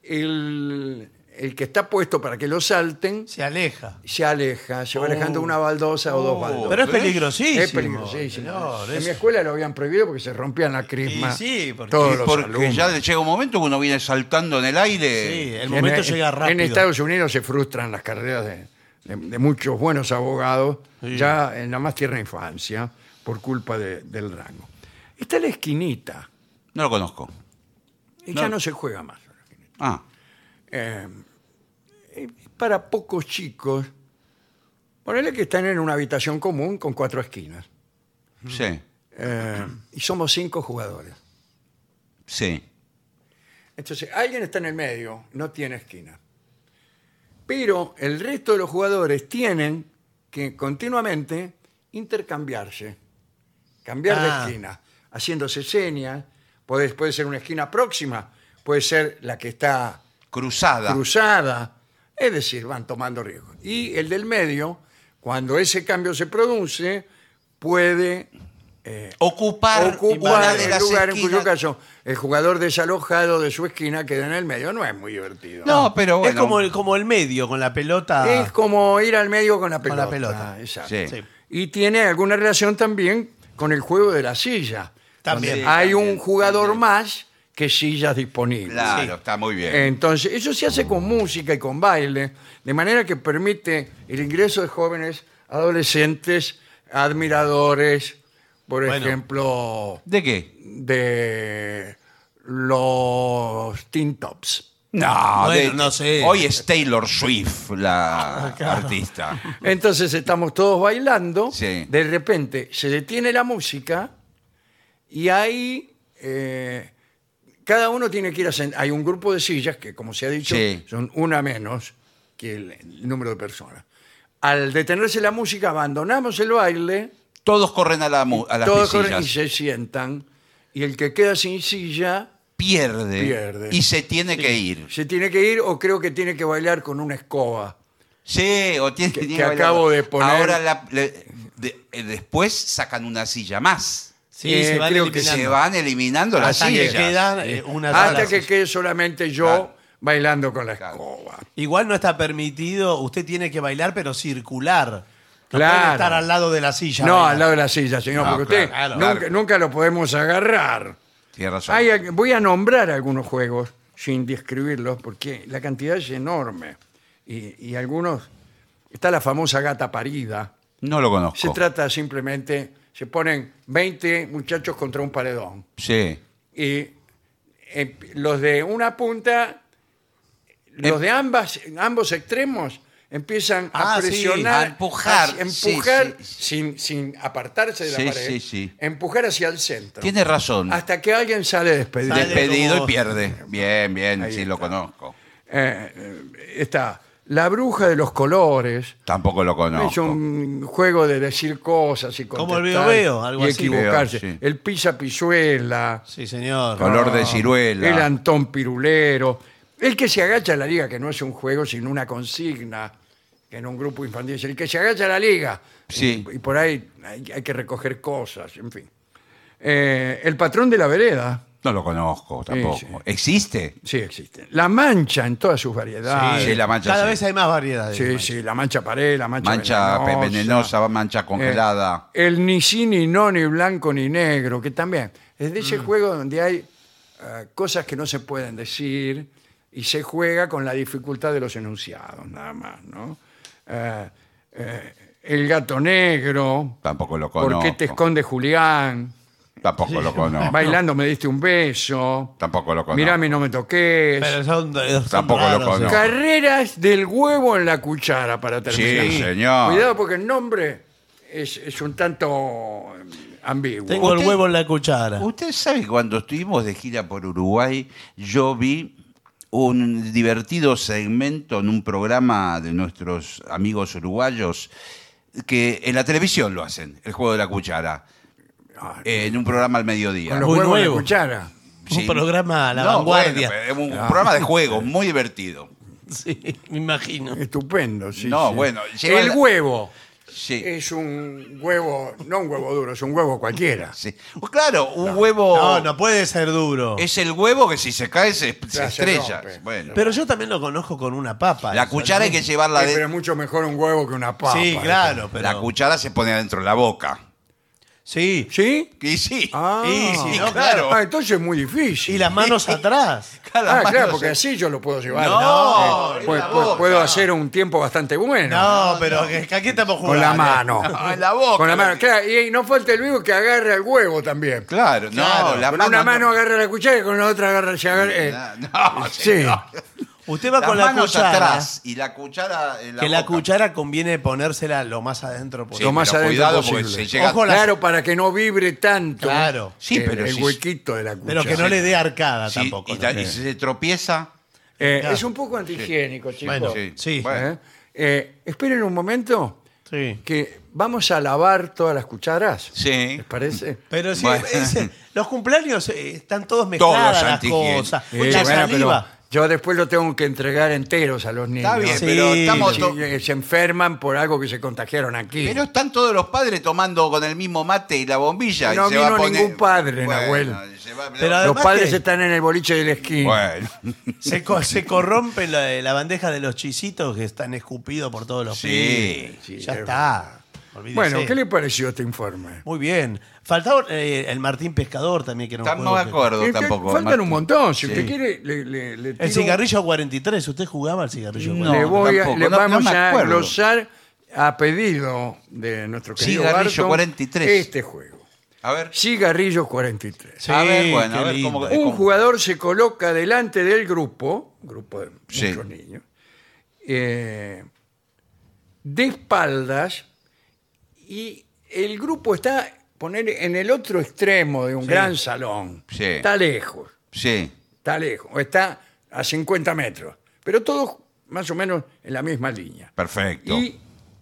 S1: el, el que está puesto para que lo salten
S2: Se aleja.
S1: se aleja, se va alejando una baldosa o dos baldosas.
S2: Pero es peligrosísimo.
S1: Es peligrosísimo.
S2: señor,
S1: en
S2: es-
S1: mi escuela lo habían prohibido porque se rompían la crisma.
S2: Y sí, porque-
S1: todos los
S3: Porque
S1: alumnos.
S3: ya llega un momento que uno viene saltando en el aire.
S2: Sí, el
S1: En-
S2: momento
S1: en,
S2: llega rápido.
S1: En Estados Unidos se frustran las carreras de, de- de muchos buenos abogados
S2: Sí.
S1: ya en la más tierna infancia por culpa de- del rango. Está la esquinita.
S3: No lo conozco.
S1: Y
S3: No.
S1: ya no se juega más.
S3: Ah.
S1: Eh, para pocos chicos, ponele que están en una habitación común con cuatro esquinas.
S3: Sí.
S1: Eh, y somos cinco jugadores.
S3: Sí.
S1: Entonces, alguien está en el medio, no tiene esquina. Pero el resto de los jugadores tienen que continuamente intercambiarse, cambiar
S2: Ah.
S1: de esquina, haciéndose señas. Puede, puede ser una esquina próxima, puede ser la que está
S3: Cruzada.
S1: cruzada. Es decir, van tomando riesgos. Y el del medio, cuando ese cambio se produce, puede
S3: Ocupar, una
S1: ocupar el lugar, en cuyo caso el jugador desalojado de su esquina queda en el medio. No es muy divertido.
S3: No, pero bueno.
S2: Es como el, como el medio, con la pelota.
S1: Es como ir al medio con la pelota.
S2: la pelota.
S1: Exacto.
S3: Sí.
S2: Sí.
S1: Y tiene alguna relación también con el juego de la silla.
S2: También.
S1: hay
S3: también,
S1: un jugador
S3: también.
S1: más que sillas disponibles.
S3: Claro, está muy bien.
S1: Entonces, eso se hace con música y con baile, de manera que permite el ingreso de jóvenes, adolescentes, admiradores, por
S2: Bueno.
S1: ejemplo,
S3: ¿De qué?
S1: de los Teen Tops.
S3: No,
S2: Bueno,
S3: de-
S2: no sé.
S3: Hoy es Taylor Swift la artista.
S1: Entonces estamos todos bailando,
S3: Sí.
S1: de repente se detiene la música y ahí eh, cada uno tiene que ir a sen- Hay un grupo de sillas que, como se ha dicho,
S3: Sí.
S1: son una menos que el, el número de personas. Al detenerse la música, abandonamos el baile,
S3: Todos corren a, la, mu- a las
S1: todos corren
S3: sillas.
S1: y se sientan, y el que queda sin silla
S3: Pierde,
S1: Pierde.
S3: y se tiene que ir.
S1: se tiene que ir o creo que tiene que bailar con una escoba.
S3: Sí, o tiene,
S1: Que-
S3: tiene
S1: que
S3: bailar.
S1: acabo de poner-
S3: Ahora la- le- de- eh, después sacan una silla más.
S2: Sí,
S1: Eh,
S2: se van
S1: creo que.
S3: Se van eliminando las
S2: Hasta que
S3: sillas.
S2: quedan eh, una
S1: Hasta que quede solamente yo
S3: Claro.
S1: bailando con la escoba.
S2: Igual no está permitido, usted tiene que bailar, pero circular. No
S1: Claro.
S2: puede estar al lado de la silla.
S1: No,
S2: bailar.
S1: al lado de la silla, señor,
S3: No,
S1: porque usted
S2: claro,
S1: nunca, lo podemos agarrar.
S3: Tiene razón.
S1: Hay voy a nombrar algunos juegos sin describirlos porque la cantidad es enorme. Y, y algunos. Está la famosa gata parida.
S3: No lo conozco.
S1: Se trata simplemente. Se ponen 20 muchachos contra un paredón.
S3: Sí.
S1: Y eh, los de una punta, los
S3: Em-
S1: de ambas, ambos extremos empiezan a
S2: Ah, sí,
S1: presionar,
S3: a empujar,
S1: empujar
S3: sí.
S1: Sin, sin apartarse de la
S3: Sí,
S1: pared,
S3: sí, sí.
S1: empujar hacia el centro,
S3: Tiene razón.
S1: hasta que alguien sale despedido.
S2: Sale
S3: Despedido y pierde. Bien, bien,
S1: Ahí
S3: sí
S1: está.
S3: lo conozco.
S1: Eh, eh, está la bruja de los colores.
S3: Tampoco lo conozco.
S1: Es un juego de decir cosas y
S2: Como el
S1: contestar
S2: veo-veo, algo
S1: y
S2: así.
S1: equivocarse.
S3: Veo, sí.
S1: El pisa pisuela.
S2: Sí, señor.
S3: Color de ciruela.
S1: El Antón Pirulero. El que se agacha a la liga, que no es un juego, sino una consigna, que en un grupo infantil es el que se agacha a la liga.
S3: Sí.
S1: Y, y por ahí hay, hay que recoger cosas, en fin. Eh, el patrón de la vereda,
S3: No lo conozco tampoco.
S1: sí.
S3: ¿Existe?
S1: sí existe. La mancha en todas sus variedades.
S3: Sí, la mancha
S2: Cada
S3: sí.
S2: vez hay más variedades.
S1: Sí, sí, la mancha pared, la mancha,
S3: Mancha
S1: venenosa.
S3: venenosa, mancha congelada.
S1: Eh, el ni sí, ni no, ni blanco, ni negro, que también es de
S3: Mm.
S1: ese juego donde hay eh, cosas que no se pueden decir y se juega con la dificultad de los enunciados, nada más, ¿no? Eh, eh, el gato negro,
S3: Tampoco lo
S1: ¿por
S3: conozco.
S1: qué te esconde Julián?
S3: Tampoco lo conozco.
S1: Bailando me diste un beso.
S3: Tampoco lo conozco.
S1: Mirame, no me toques.
S2: Pero son, son
S3: Tampoco lo
S2: raros,
S3: conozco.
S2: ¿eh?
S1: Carreras del huevo en la cuchara para terminar.
S3: Sí, señor.
S1: Cuidado porque el nombre es, es un tanto eh, ambiguo.
S2: Tengo el
S3: Usted-
S2: huevo en la cuchara.
S3: Usted sabe que cuando estuvimos de gira por Uruguay, yo vi un divertido segmento en un programa de nuestros amigos uruguayos que en la televisión lo hacen, el juego de la cuchara, eh, en un programa al mediodía.
S1: con los
S2: Muy
S1: huevos en la
S2: nuevo.
S1: cuchara.
S2: Un programa a la
S3: No,
S2: vanguardia.
S3: bueno, pero es un programa de juegos, muy divertido.
S2: Sí, me imagino.
S1: Estupendo, sí.
S3: No,
S1: sí.
S3: bueno, lleva
S1: El
S3: la-
S1: huevo
S3: Sí.
S1: es un huevo, no un huevo duro, es un huevo cualquiera.
S3: sí. Pues claro, un huevo
S2: No, no puede ser duro.
S3: es el huevo que si se cae se, se
S1: se
S3: estrella.
S1: rompe.
S3: Bueno,
S2: Pero yo también lo conozco con una papa.
S3: la
S2: eso,
S3: cuchara hay
S2: ¿no?
S3: que llevarla
S1: Sí,
S3: de,
S1: pero es mucho mejor un huevo que una papa.
S2: Sí, claro, pero.
S3: la cuchara se pone adentro de la boca.
S2: Sí.
S1: ¿Sí?
S3: Y sí.
S1: Ah,
S2: Y sí, no,
S3: claro.
S1: Ah, entonces es muy difícil.
S2: Y las manos atrás.
S3: Cada
S1: Ah,
S3: mano
S1: claro,
S3: se-
S1: porque así yo lo puedo llevar.
S3: No,
S1: Eh,
S3: en
S1: pu-
S3: la
S1: pu-
S3: boca.
S1: puedo hacer un tiempo bastante bueno.
S2: No, pero que- que aquí estamos jugando.
S1: Con la mano.
S3: No, en la boca.
S1: Con la mano. Claro, y no falta el vivo que agarre el huevo también.
S3: Claro, no,
S2: Claro,
S3: la
S1: con
S3: mano
S1: una
S3: no-
S1: mano agarra la cuchara y con la otra agarra, se agarra. eh,
S3: No,
S1: sí.
S3: señor.
S2: Usted va
S3: Las
S2: con la
S3: manos
S2: cuchara.
S3: atrás y la cuchara en la
S2: que la
S3: boca.
S2: cuchara conviene ponérsela lo más adentro
S3: Sí,
S2: posible.
S1: Lo más
S3: pero
S1: adentro
S3: cuidado porque
S1: posible.
S3: se llega-
S2: Ojo, la-
S1: Claro, para que no vibre tanto.
S2: Claro.
S3: Sí,
S1: el-
S3: pero
S1: el
S3: si-
S1: huequito de la cuchara.
S2: Pero que no le dé arcada
S3: Sí,
S2: tampoco.
S3: y, ta-
S2: ¿no?
S3: y si se tropieza.
S1: Eh,
S2: Claro.
S1: Es un poco antihigiénico, chicos.
S2: Bueno,
S3: Sí.
S2: sí.
S3: Bueno.
S1: ¿Eh? Eh, esperen un momento
S2: Sí.
S1: que vamos a lavar todas las cucharas.
S3: Sí.
S1: ¿Les parece?
S2: Pero sí,
S3: Bueno.
S2: los cumpleaños eh, están todos mezcladas las
S3: antihigiénicos.
S2: cosas.
S1: Sí,
S2: la
S1: bueno,
S2: saliva.
S1: Yo después lo tengo que entregar enteros a los niños.
S3: Está bien,
S2: Sí,
S3: pero estamos. To-
S1: eh, se enferman por algo que se contagiaron aquí.
S3: Pero están todos los padres tomando con el mismo mate y la bombilla. y
S1: No
S3: se va a
S1: vino
S3: poner-
S1: ningún padre,
S3: Bueno,
S1: Nahuel.
S3: se va-
S2: Pero
S1: los
S2: además
S1: padres
S2: que-
S1: están en el boliche de la esquina.
S3: Bueno,
S2: Se, co- se corrompe la, la bandeja de los chisitos que están escupidos por todos los
S3: Sí,
S2: pibes.
S1: sí,
S2: ya
S1: es
S2: está. Olvídese.
S1: Bueno, ¿qué le pareció este informe?
S2: Muy bien. Faltaba eh, el Martín Pescador también, que era un
S3: no
S2: juego
S3: me
S2: que-
S3: acuerdo
S1: Es que
S3: tampoco.
S1: faltan
S3: Martín.
S1: un montón. Si
S3: Sí.
S1: usted quiere, le, le- le
S2: El
S1: tiro-
S2: cigarrillo 43. ¿Usted jugaba al cigarrillo
S3: No.
S2: 43?
S1: le, voy a-
S3: tampoco,
S1: le
S3: no- no
S1: vamos
S3: me
S1: a
S3: acuerdo.
S1: glosar a pedido de nuestro querido
S3: Cigarrillo
S1: Barton
S3: 43.
S1: este juego.
S3: A ver.
S1: Cigarrillo 43.
S2: Sí,
S3: A ver, bueno,
S2: qué
S3: a ver
S2: lindo.
S3: cómo-
S1: Un
S3: ¿Cómo?
S1: jugador se coloca delante del grupo, grupo de
S3: Sí.
S1: muchos niños, eh, de espaldas y el grupo está poner en el otro extremo de un gran salón.
S3: Sí.
S1: Está lejos,
S3: Sí.
S1: está lejos, o está a 50 metros, pero todos más o menos en la misma línea.
S3: Perfecto.
S1: Y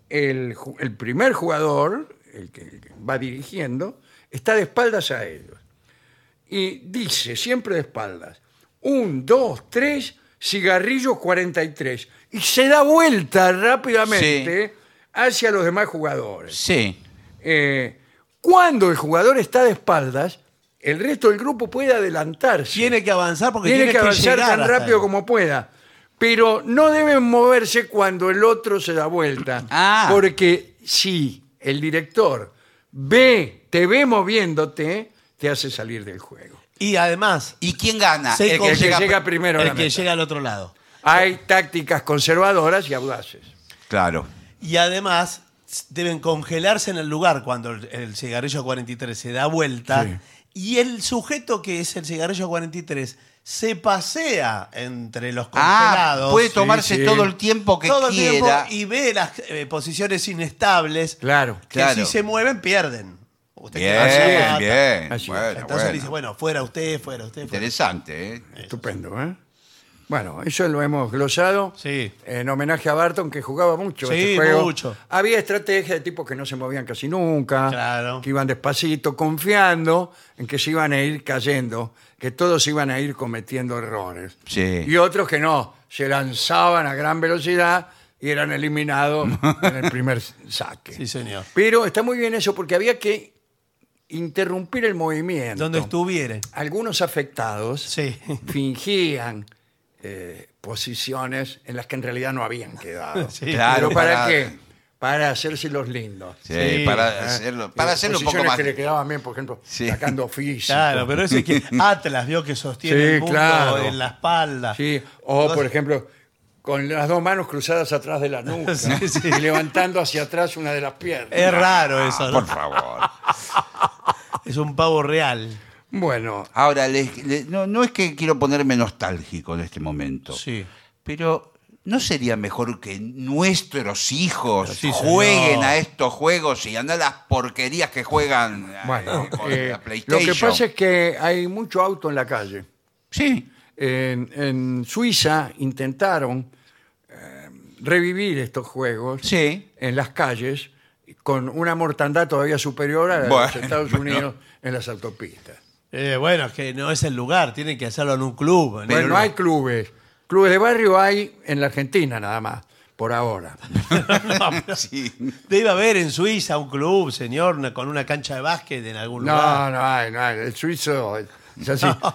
S1: el, ju- el primer jugador, el que, el que va dirigiendo, está de espaldas a ellos. Y dice, siempre de espaldas, un, dos, tres, cigarrillos 43. Y se da vuelta rápidamente hacia los demás jugadores.
S3: Sí.
S1: Eh, cuando el jugador está de espaldas, el resto del grupo puede adelantarse
S2: Tiene que avanzar porque
S1: tiene, que avanzar tan rápido como pueda. Pero no deben moverse cuando el otro se da vuelta.
S3: Ah.
S1: Porque si el director ve, te ve moviéndote, te hace salir del juego.
S2: Y además,
S3: ¿Y quién gana? El que
S1: El que
S3: llega.
S1: llega primero a
S2: el
S1: la
S2: que
S1: meta.
S2: llega al otro lado.
S1: Hay tácticas conservadoras y audaces.
S3: Claro.
S2: Y además, deben congelarse en el lugar cuando el, el cigarrillo 43 se da vuelta.
S1: Sí.
S2: Y el sujeto que es el cigarrillo 43 se pasea entre los
S3: Ah,
S2: congelados.
S3: puede tomarse
S1: sí.
S3: todo el tiempo que
S2: todo el tiempo
S3: quiera.
S2: y ve las eh, posiciones inestables.
S1: Claro.
S2: Que
S3: Claro.
S2: si se mueven, pierden. Usted
S3: Bien,
S2: plata.
S3: bien. Bueno,
S2: Entonces
S3: bueno.
S2: dice, bueno, fuera usted, fuera usted. fuera.
S3: Interesante, ¿eh?
S1: Estupendo, ¿eh? Bueno, eso lo hemos glosado
S2: Sí.
S1: en homenaje a Barton, que jugaba mucho
S2: Sí,
S1: este juego.
S2: mucho.
S1: Había estrategias de tipos que no se movían casi nunca,
S2: Claro.
S1: que iban despacito, confiando en que se iban a ir cayendo, que todos iban a ir cometiendo errores.
S3: Sí.
S1: Y otros que no, se lanzaban a gran velocidad y eran eliminados en el primer saque.
S2: Sí, señor.
S1: Pero está muy bien eso porque había que interrumpir el movimiento.
S2: Donde estuviere.
S1: Algunos afectados
S2: Sí.
S1: fingían eh, posiciones en las que en realidad no habían quedado.
S2: Sí.
S3: Claro,
S1: ¿Pero para,
S3: para-
S1: qué? Para hacerse los lindos.
S3: Sí,
S2: Sí,
S3: para hacerlo, para
S1: Eh,
S3: hacerlo un poco
S1: posiciones
S3: más.
S1: que le quedaban bien, por ejemplo,
S3: Sí.
S1: sacando físico.
S2: Claro, pero ese que Atlas vio que sostiene
S1: Sí,
S2: el mundo
S1: claro.
S2: en la espalda.
S1: Sí, o por ejemplo, con las dos manos cruzadas atrás de la nuca
S2: Sí, sí.
S1: y levantando hacia atrás una de las piernas.
S2: Es raro eso, ¿no?
S3: Por favor.
S2: Es un pavo real.
S1: Bueno,
S3: Ahora, les- le- no, no es que quiero ponerme nostálgico en este momento,
S2: Sí.
S3: pero ¿no sería mejor que nuestros hijos
S2: Sí,
S3: jueguen
S2: señor.
S3: a estos juegos y andan las porquerías que juegan eh,
S1: bueno
S3: con
S1: eh,
S3: la
S1: lo
S3: PlayStation?
S1: que pasa es que hay mucho auto en la calle.
S3: Sí,
S1: En, en Suiza intentaron eh, revivir estos juegos
S3: sí.
S1: en las calles con una mortandad todavía superior a la de los Estados
S3: bueno.
S1: Unidos en las autopistas.
S2: Eh, bueno, es que no es el lugar, tienen que hacerlo en un club. en
S1: Bueno,
S2: el-
S1: no hay clubes. Clubes de barrio hay en la Argentina nada más, por ahora.
S3: Sí.
S2: Debe haber en Suiza un club, señor, una- con una cancha de básquet en algún
S1: No,
S2: lugar.
S1: no hay, no hay. El suizo,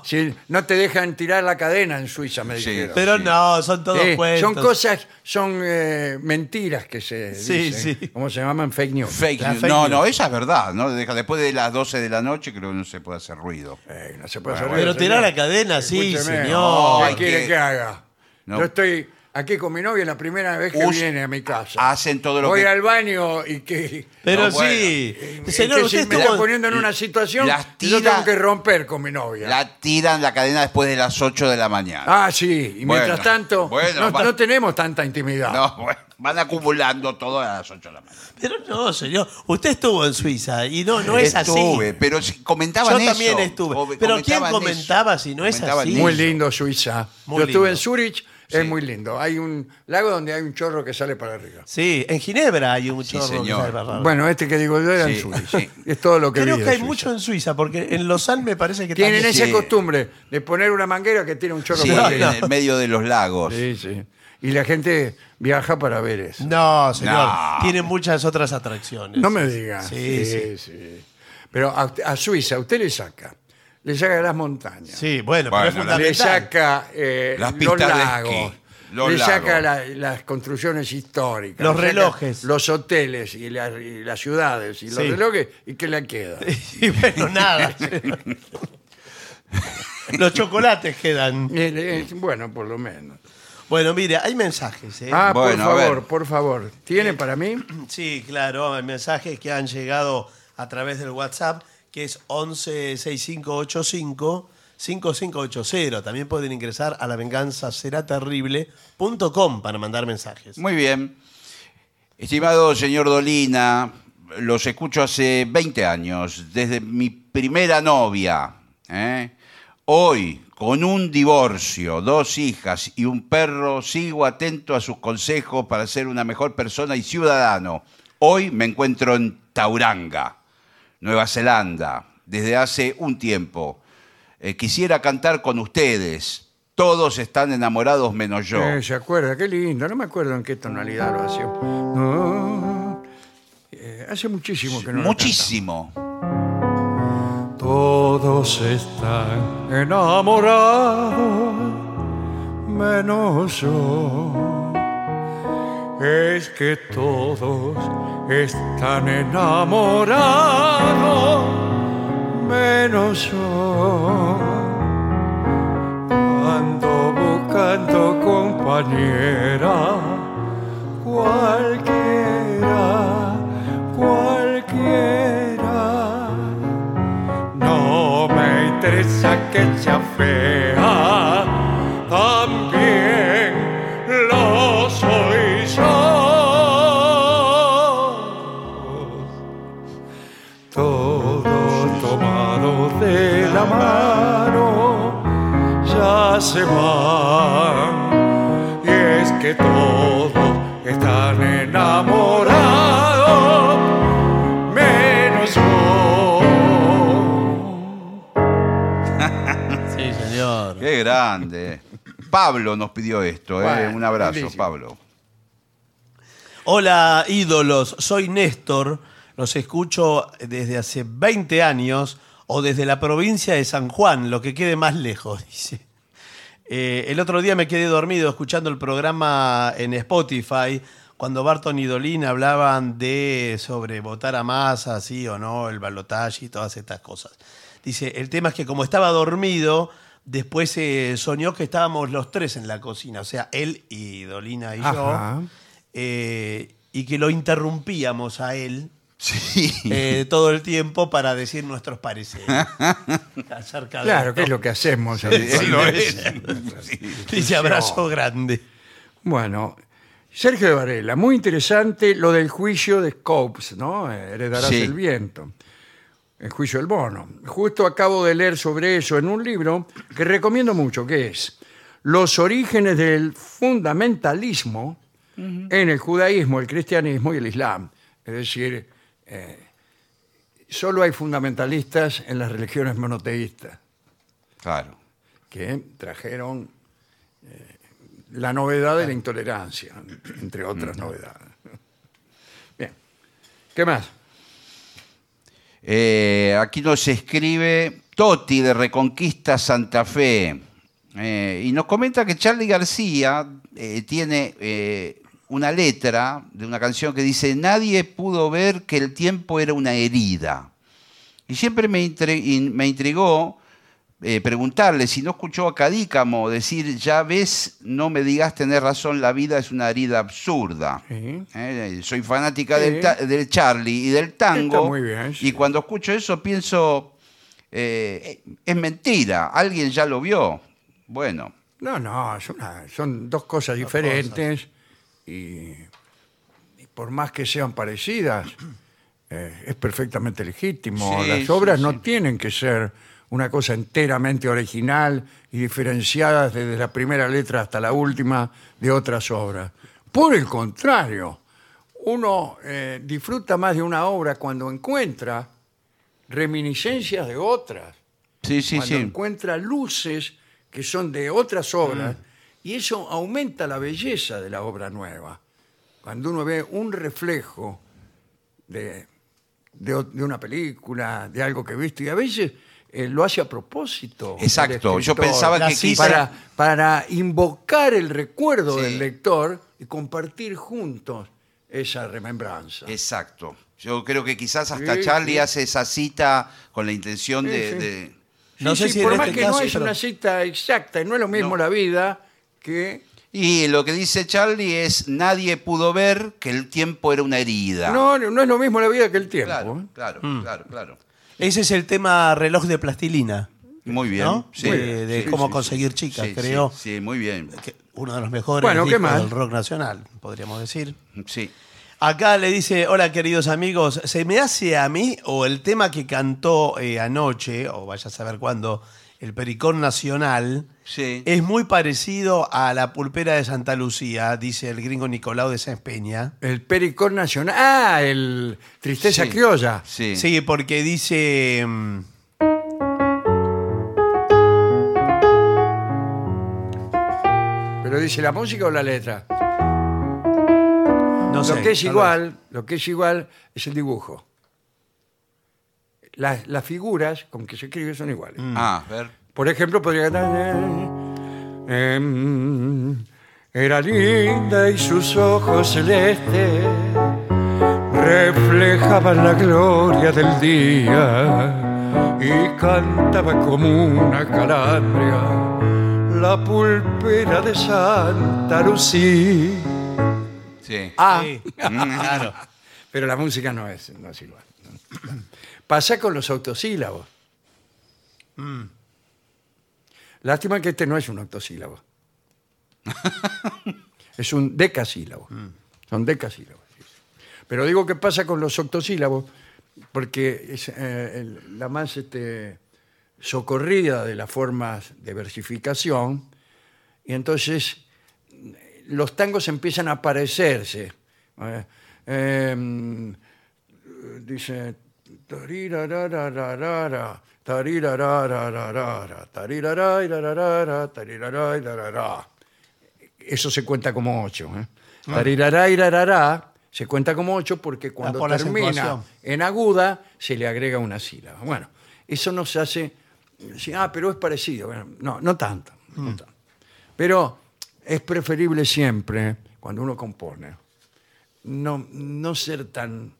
S1: Si no te dejan tirar la cadena en Suiza, me
S3: Sí.
S1: dijeron.
S2: Pero no, son todos
S1: Sí,
S2: cuentos.
S1: son cosas, son eh, mentiras que se
S2: Sí,
S1: dicen.
S2: sí.
S1: ¿Cómo se llaman? Fake news.
S3: Fake
S2: La
S3: news.
S2: fake
S3: no,
S2: news.
S3: no, esa es verdad. ¿no? Deja- Después de las 12 de la noche creo que no se puede hacer ruido.
S1: Eh, no se puede
S3: Bueno,
S1: hacer
S2: Pero tirar
S1: señor.
S2: la cadena, sí,
S1: Escúcheme.
S2: señor.
S3: No,
S1: ¿Qué
S3: hay
S1: quiere
S3: que-
S1: que haga?
S3: No.
S1: Yo estoy aquí con mi novia la primera vez que
S3: Us-
S1: viene a mi casa.
S3: hacen todo lo
S1: Voy
S3: que-
S1: al baño y que...
S2: Pero
S3: No, bueno.
S2: sí.
S1: y
S2: Señor,
S1: que
S2: usted
S1: si me
S2: estuvo-
S1: está poniendo en una situación
S3: Las
S1: que yo
S3: tira-
S1: tengo que romper con mi novia.
S3: La tiran la cadena después de las 8 de la mañana.
S1: Ah, sí. Y
S3: Bueno,
S1: mientras tanto,
S3: bueno,
S1: no,
S3: va-
S1: no tenemos tanta intimidad.
S3: No, bueno, van acumulando todo a las 8 de la mañana.
S2: Pero no, señor. Usted estuvo en Suiza y no, no es
S3: Estuve,
S2: así.
S3: pero si comentaban
S2: Yo
S3: eso.
S2: también estuve. Pero ¿quién
S3: comentaban
S2: comentaba
S3: eso.
S2: si no es
S3: Comentaban
S2: así?
S1: Muy lindo Suiza.
S2: Muy
S1: yo estuve
S2: lindo.
S1: en Zurich Es muy lindo. Hay un lago donde hay un chorro que sale para arriba.
S2: Sí, en Ginebra hay un
S3: Sí,
S2: chorro que sale para arriba.
S1: Bueno, este que digo yo era en
S3: Sí,
S1: Suiza.
S3: sí.
S1: Es todo lo que
S2: Creo
S1: vi
S2: que
S1: de
S2: hay
S1: Suiza.
S2: mucho en Suiza, porque en Lausanne me parece que
S1: Tienen
S2: también-
S1: esa
S3: Sí.
S1: costumbre de poner una manguera que tiene un chorro
S3: Sí,
S1: para
S3: en
S1: arriba.
S3: el medio de los lagos.
S1: Sí, sí. Y la gente viaja para ver eso.
S2: No, señor.
S3: No.
S2: Tienen muchas otras atracciones.
S1: No me diga.
S2: Sí, sí.
S1: sí. Pero a, a Suiza usted le saca. Le saca las montañas.
S2: Sí, bueno,
S3: Bueno,
S2: pero es
S1: Le
S2: fundamental.
S1: saca eh,
S3: Las
S1: los
S3: pistas de
S1: lagos.
S3: esquí, los
S1: le
S3: lagos.
S1: saca la- las construcciones históricas.
S2: Los
S1: le saca
S2: relojes.
S1: Los hoteles y, la- y las ciudades y los
S2: Sí.
S1: relojes. ¿Y qué le queda?
S2: Y bueno, nada. Los chocolates quedan.
S1: Eh, eh, bueno, por lo menos.
S2: Bueno, mire, hay mensajes. ¿eh?
S1: Ah,
S3: Bueno, a
S1: por
S3: ver.
S1: favor, por favor. ¿Tiene para mí?
S2: Sí, claro, hay mensajes que han llegado a través del WhatsApp, que es 116585 5580. También pueden ingresar a lavenganzaseraterrible.com para mandar mensajes.
S3: Muy bien. Estimado señor Dolina, los escucho hace 20 años, desde mi primera novia. ¿eh? Hoy, con un divorcio, dos hijas y un perro, sigo atento a sus consejos para ser una mejor persona y ciudadano. Hoy me encuentro en Tauranga, Nueva Zelanda, desde hace un tiempo. Eh, quisiera cantar con ustedes. Todos están enamorados menos yo.
S1: Eh, ¿Se acuerda? Qué lindo. No me acuerdo en qué tonalidad lo hacía. No. Eh, hace muchísimo que no
S3: Muchísimo.
S1: Todos están enamorados, menos yo. Es que todos están enamorados, menos yo. Ando buscando compañera, cualquiera, cualquiera. No me interesa que sea fea, se van. Y es que todos están enamorados, menos yo.
S2: Sí, señor.
S3: Qué grande. Pablo nos pidió esto, ¿eh?
S1: Bueno,
S3: un abrazo. Pablo.
S2: Hola ídolos, soy Néstor, los escucho desde hace 20 años o desde la provincia de San Juan, lo que quede más lejos, dice. Eh, el otro día me quedé dormido escuchando el programa en Spotify cuando Barton y Dolin hablaban de sobre votar a masa, sí o no, el balotaje y todas estas cosas. Dice, el tema es que como estaba dormido, después se soñó que estábamos los tres en la cocina, o sea, él y Dolina y
S1: Ajá.
S2: yo, eh, y que lo interrumpíamos a él
S3: Sí.
S2: eh, todo el tiempo para decir nuestros pareceres acerca de
S1: Claro. ¿qué es lo que hacemos?
S3: Sí,
S1: habitualmente?
S3: lo es. Sí.
S2: Dice abrazo grande.
S1: Bueno, Sergio de Varela, muy interesante lo del juicio de Scopes, ¿no? Heredarás
S3: Sí.
S1: el viento. El juicio del bono. Justo acabo de leer sobre eso en un libro que recomiendo mucho, que es Los orígenes del fundamentalismo en el judaísmo, el cristianismo y el islam. Es decir, eh, solo hay fundamentalistas en las religiones monoteístas
S3: Claro.
S1: que trajeron eh, la novedad de la intolerancia, entre otras novedades. Bien. ¿Qué más?
S3: Eh, aquí nos escribe Toti de Reconquista Santa Fe. Eh, y nos comenta que Charlie García eh, tiene una letra de una canción que dice, nadie pudo ver que el tiempo era una herida. Y siempre me, me intrigó eh, preguntarle si no escuchó a Cadícamo decir, ya ves, no me digas tener razón, la vida es una herida absurda.
S1: Sí.
S3: Eh, soy fanática
S1: Sí.
S3: del, del Charlie y del tango.
S1: Muy bien, sí.
S3: Y cuando escucho eso pienso, eh, es mentira, alguien ya lo vio. Bueno,
S1: No, no, son dos cosas diferentes y, y por más que sean parecidas, eh, es perfectamente legítimo.
S3: Sí,
S1: Las
S3: sí,
S1: obras no
S3: sí.
S1: tienen que ser una cosa enteramente original y diferenciada desde la primera letra hasta la última de otras obras. Por el contrario, uno eh, disfruta más de una obra cuando encuentra reminiscencias de otras,
S3: Sí, sí,
S1: cuando
S3: sí.
S1: encuentra luces que son de otras obras, y eso aumenta la belleza de la obra nueva. Cuando uno ve un reflejo de, de de una película, de algo que he visto, y a veces eh, lo hace a propósito.
S3: Exacto. Yo pensaba que quizá...
S1: para, para invocar el recuerdo
S3: Sí.
S1: del lector y compartir juntos esa remembranza.
S3: Exacto. Yo creo que quizás hasta
S1: Sí,
S3: Charlie
S1: sí.
S3: hace esa cita con la intención
S1: Sí,
S3: de...
S1: sí.
S3: de-
S2: No
S1: Sí,
S2: sé
S1: sí,
S2: si
S1: por más
S2: este
S1: que no es
S2: pero-
S1: una cita exacta, y no es lo mismo
S3: No.
S1: la vida que...
S3: Y lo que dice Charlie es, nadie pudo ver que el tiempo era una herida.
S1: No, no es lo mismo la vida que el tiempo.
S3: Claro, claro,
S2: Mm.
S3: claro, claro.
S2: Ese es el tema reloj de plastilina,
S3: Muy bien.
S2: ¿no?
S3: sí.
S2: de de
S1: Sí,
S2: cómo
S1: sí,
S2: conseguir chicas,
S3: sí,
S2: creo.
S3: Sí, muy bien.
S2: uno de los mejores
S1: Bueno, ¿qué más?
S2: del rock nacional, podríamos decir.
S3: Sí.
S2: Acá le dice, hola queridos amigos, ¿se me hace a mí o el tema que cantó eh, anoche, o vaya a saber cuándo, el Pericón Nacional,
S3: Sí.
S2: es muy parecido a la pulpera de Santa Lucía, dice el gringo Nicolau de Sáenz Peña.
S1: El Pericón Nacional. Ah, el Tristeza
S3: Sí.
S1: Criolla.
S3: Sí.
S2: Sí, porque dice... mm,
S1: Pero dice la música o la letra.
S2: No sé,
S1: lo que es
S2: tal
S1: igual, lo que es igual es el dibujo. Las, las figuras con que se escribe son iguales.
S3: Ah, a ver.
S1: Por ejemplo, podría cantar. em, Era linda y sus ojos celestes reflejaban la gloria del día y cantaba como una calandria la pulpera de Santa Lucía.
S3: Sí.
S1: Ah,
S2: Sí, claro.
S1: pero la música no es, no es igual. Pasa con los autosílabos. Lástima que este no es un octosílabo. es un decasílabo. Son decasílabos. sí. Pero digo que pasa con los octosílabos porque es eh, el- la más este, socorrida de las formas de versificación y entonces los tangos empiezan a parecerse. Eh, em, dice tarirarararara, tarirarararara, tarirarairarara, tarirarairarara. Eso se cuenta como ocho. ¿eh? Tarirarairarara se cuenta como ocho porque cuando
S2: por la
S1: termina en aguda se le agrega una sílaba. Bueno, eso nos hace... decir, Ah, pero es parecido. Bueno, no, no tanto. no tanto. Pero es preferible siempre, cuando uno compone, no, no ser tan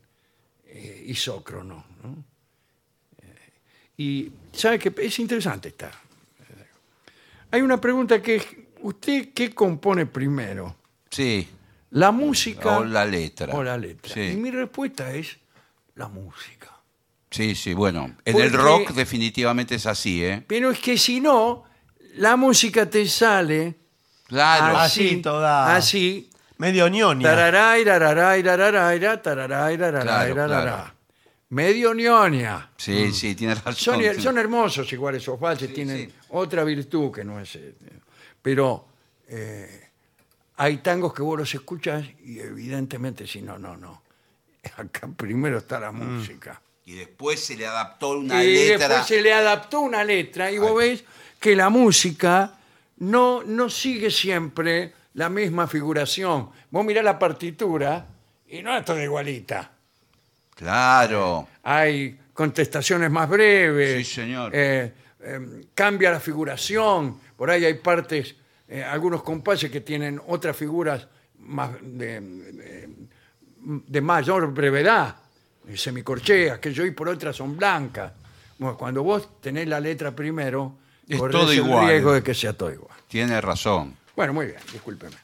S1: eh, isócrono. ¿No? Eh, y sabe que es interesante esta. Hay una pregunta que es, ¿usted qué compone primero?
S3: Sí.
S1: ¿La música
S3: O la letra.
S1: o la letra?
S3: Sí.
S1: Y mi respuesta es la música.
S3: Sí, sí, bueno. En
S1: Porque-
S3: el rock definitivamente es así, ¿eh?
S1: Pero es que si no, la música te sale
S3: Claro.
S2: Así,
S1: así,
S2: toda-
S1: así,
S2: Medio ñoña.
S1: Tararay, rararay, rararaira, tararay, rararay,
S3: Claro,
S1: rarará. Medio ñoña.
S3: Sí, sí, tiene razón.
S1: Son, hermosos igual esos valses, tienen
S3: sí.
S1: otra virtud que no es... eh, Pero eh, hay tangos que vos los escuchas y evidentemente si no, no, no. Acá primero está la música.
S3: Y después se le adaptó una
S1: y
S3: letra.
S1: después se le adaptó una letra y vos ves que la música no, no sigue siempre la misma figuración. Vos mirás la partitura y no es toda igualita.
S3: Claro.
S1: Hay contestaciones más breves.
S3: Sí, señor.
S1: eh, eh, cambia la figuración. Por ahí hay partes, eh, algunos compases que tienen otras figuras más de, de- de mayor brevedad, eh, semicorcheas, que yo y por otras son blancas. Bueno, cuando vos tenés la letra primero,
S3: Es
S1: corres
S3: todo
S1: el
S3: igual.
S1: riesgo de que sea todo igual.
S3: Tiene razón.
S1: Bueno, muy bien, discúlpeme.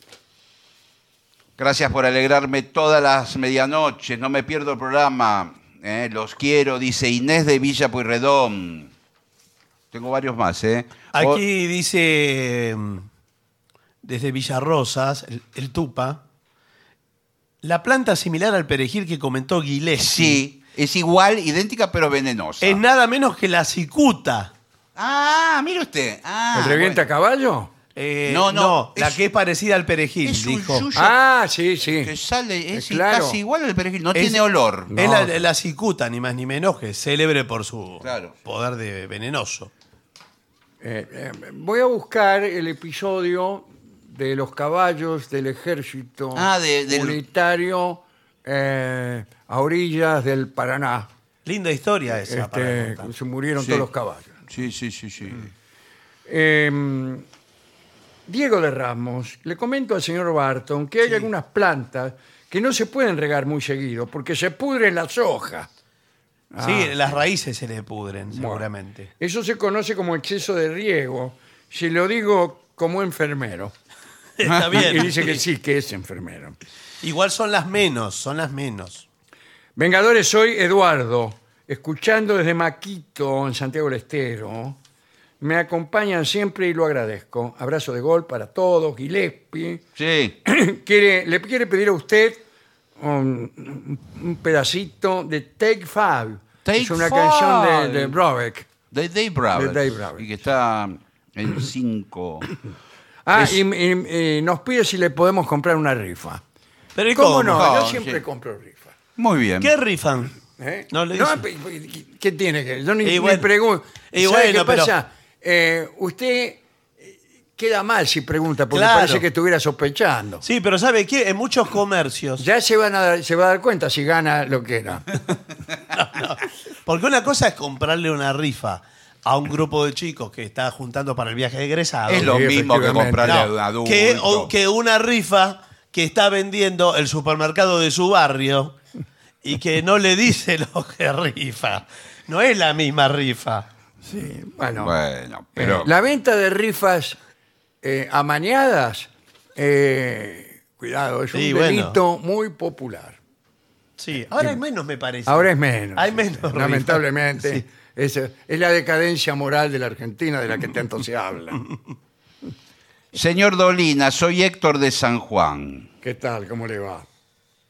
S3: Gracias por alegrarme todas las medianoches. No me pierdo el programa. ¿eh? Los quiero, dice Inés de Villa Pueyrredón. Tengo varios más, ¿eh? O-
S2: Aquí dice, mm, desde Villarrosas, el, el Tupa, la planta similar al perejil que comentó Gillespie
S3: Sí, es igual, idéntica, pero venenosa.
S2: es nada menos que la cicuta.
S3: Ah, mire usted. Ah,
S1: ¿El revienta a caballo?
S2: Eh,
S3: No, no,
S2: la
S3: es-
S2: que es parecida al perejil,
S3: Es un
S2: dijo.
S3: yuyo
S1: Ah, sí, sí.
S3: que sale, es
S1: claro.
S3: casi igual al perejil. No
S2: Es-
S3: tiene olor.
S2: Es la, la cicuta, ni más ni menos, que es célebre por su
S3: Claro.
S2: poder de venenoso.
S1: Eh, eh, voy a buscar el episodio de los caballos del ejército
S3: Ah, de- del-
S1: unitario eh, a orillas del Paraná.
S2: Linda historia esa. para
S1: Este,
S2: contar.
S1: se murieron
S3: Sí.
S1: todos los caballos.
S3: Sí, sí, sí, sí.
S1: Eh, Diego de Ramos, le comento al señor Barton que hay algunas plantas que no se pueden regar muy seguido porque se pudren las hojas.
S2: Sí, las raíces se le pudren, seguramente.
S1: Eso se conoce como exceso de riego. Si lo digo como enfermero.
S2: Está bien.
S1: Y dice que sí, que es enfermero.
S2: Igual son las menos, son las menos.
S1: Vengadores, soy Eduardo, escuchando desde Maquito, en Santiago del Estero. Me acompañan siempre y lo agradezco. Abrazo de gol para todos. Gillespie.
S3: Sí.
S1: quiere, le quiere pedir a usted un, un pedacito de Take Five.
S3: Take
S1: es una
S3: Five.
S1: canción de, de Brobeck.
S3: De Dave Broward.
S1: De Dave Broward.
S3: Y que está en cinco.
S1: Ah,
S3: Es-
S1: y, y- y nos pide si le podemos comprar una rifa.
S2: Pero ¿y
S1: ¿Cómo,
S2: cómo?
S1: no?
S3: No,
S1: Yo siempre
S3: sí.
S1: compro rifa.
S3: Muy bien.
S2: ¿Qué rifan?
S1: ¿Eh?
S2: No le
S1: No, ¿Qué tiene que Yo ni,
S2: Y
S1: ni
S2: bueno,
S1: pregunto.
S2: y
S1: ¿Sabe
S2: bueno,
S1: qué
S2: pero-
S1: pasa? Eh, usted eh, queda mal si pregunta, porque
S2: Claro.
S1: parece que estuviera sospechando.
S2: Sí, pero ¿sabe qué? En muchos comercios.
S1: Ya se, van a dar- se va a dar cuenta si gana lo que era.
S2: Porque una cosa es comprarle una rifa a un grupo de chicos que está juntando para el viaje de egresado.
S3: Es lo
S1: Sí,
S3: mismo que
S1: efectivamente.
S3: comprarle
S2: No,
S3: a un adulto.
S2: que, o- que una rifa que está vendiendo el supermercado de su barrio y que no le dice lo que rifa. No es la misma rifa.
S1: Sí, bueno.
S3: Bueno, pero.
S1: Eh, la venta de rifas eh, amañadas, eh, cuidado, es un
S2: bueno.
S1: delito muy popular.
S2: Sí, ahora hay menos, me parece.
S1: Ahora es menos.
S2: Hay
S1: sí,
S2: menos.
S1: sí,
S2: rifas.
S1: Lamentablemente.
S2: Sí.
S1: Es, es la decadencia moral de la Argentina de la que tanto se habla.
S3: Señor Dolina, soy Héctor de San Juan.
S1: ¿Qué tal? ¿Cómo le va?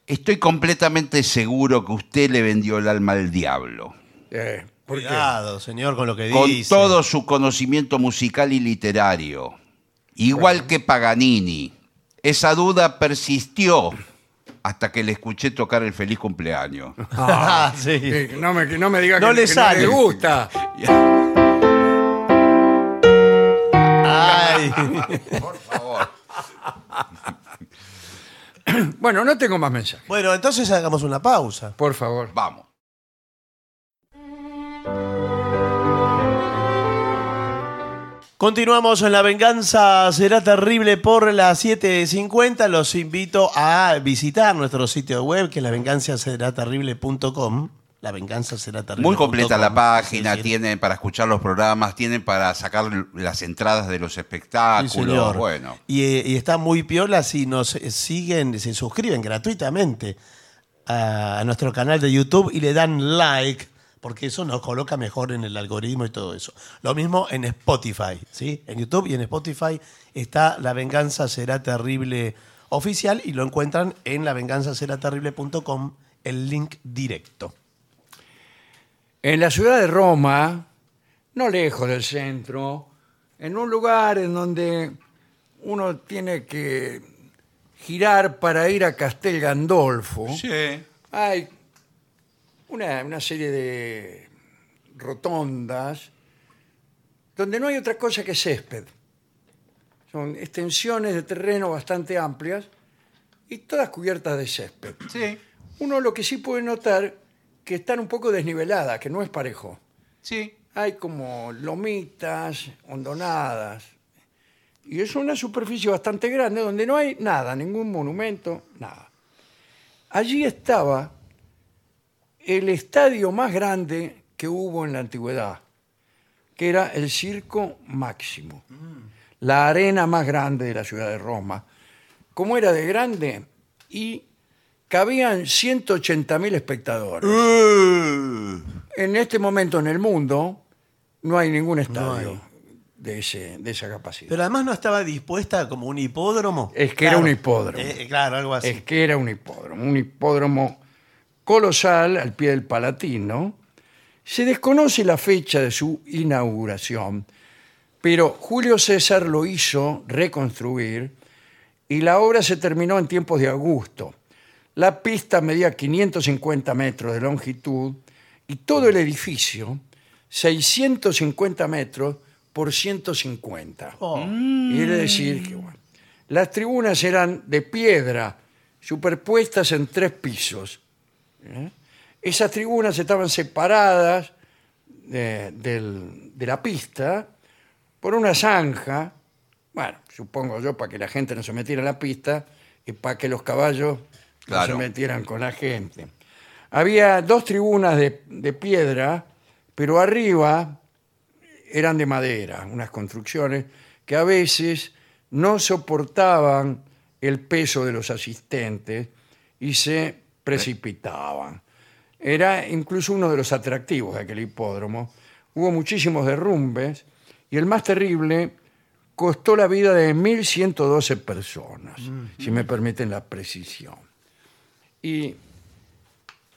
S3: Estoy completamente seguro que usted le vendió el alma al diablo.
S1: Eh.
S2: Cuidado, señor, con lo que
S3: Con
S2: dice.
S3: todo su conocimiento musical y literario. Igual que Paganini. Esa duda persistió hasta que le escuché tocar el feliz cumpleaños.
S2: Ah, sí.
S1: Eh, no, me, que no me diga
S2: No
S1: que,
S2: le
S1: que
S2: sale.
S1: le gusta.
S2: Ay.
S3: Por favor.
S1: Bueno, no tengo más mensajes.
S2: Bueno, entonces hagamos una pausa.
S1: Por favor.
S3: Vamos.
S2: Continuamos en La Venganza Será Terrible por las 7.50. Los invito a visitar nuestro sitio web, que es lavenganzaseraterrible.com. La venganza será terrible.
S3: Muy completa la página,
S2: decir,
S3: tienen para escuchar los programas, tienen para sacar las entradas de los
S2: sí,
S3: espectáculos.
S2: señor.
S3: bueno,
S2: Y, eh, y está muy piola si nos eh, siguen, se suscriben gratuitamente a nuestro canal de YouTube y le dan like, porque eso nos coloca mejor en el algoritmo y todo eso. Lo mismo en Spotify, ¿sí? En YouTube y en Spotify está La Venganza Será Terrible oficial y lo encuentran en lavenganzaseraterrible.com, el link directo.
S1: En la ciudad de Roma, no lejos del centro, en un lugar en donde uno tiene que girar para ir a Castel Gandolfo, hay una, una serie de rotondas donde no hay otra cosa que césped. Son extensiones de terreno bastante amplias y todas cubiertas de césped.
S3: Sí,
S1: Uno lo que sí puede notar que están un poco desniveladas, que no es parejo.
S3: sí.
S1: Hay como lomitas, hondonadas. Y es una superficie bastante grande donde no hay nada, ningún monumento, nada. Allí estaba el estadio más grande que hubo en la antigüedad, que era el Circo Máximo, la arena más grande de la ciudad de Roma. ¿Cómo era de grande? Y cabían 180.000 espectadores. En este momento en el mundo no hay ningún estadio
S2: hay.
S1: De, ese, de esa capacidad.
S2: Pero además no estaba dispuesta como un hipódromo.
S1: Es que era un hipódromo.
S2: Eh, claro, algo así.
S1: Es que era un hipódromo, un hipódromo colosal al pie del Palatino, Se desconoce la fecha de su inauguración, pero Julio César lo hizo reconstruir y la obra se terminó en tiempos de Augusto. La pista medía 550 metros de longitud y todo el edificio 650 metros por 150.
S2: Oh.
S1: Quiere decir que bueno, las tribunas eran de piedra, superpuestas en tres pisos. ¿Eh? Esas tribunas estaban separadas de, del- de la pista por una zanja, bueno, supongo yo, para que la gente no se metiera en la pista y para que los caballos no
S3: Claro.
S1: se metieran con la gente. Había dos tribunas de, de piedra, pero arriba eran de madera, unas construcciones que a veces no soportaban el peso de los asistentes y se precipitaban. Era incluso uno de los atractivos de aquel hipódromo. Hubo muchísimos derrumbes y el más terrible costó la vida de 1.112 personas, si me permiten la precisión. Y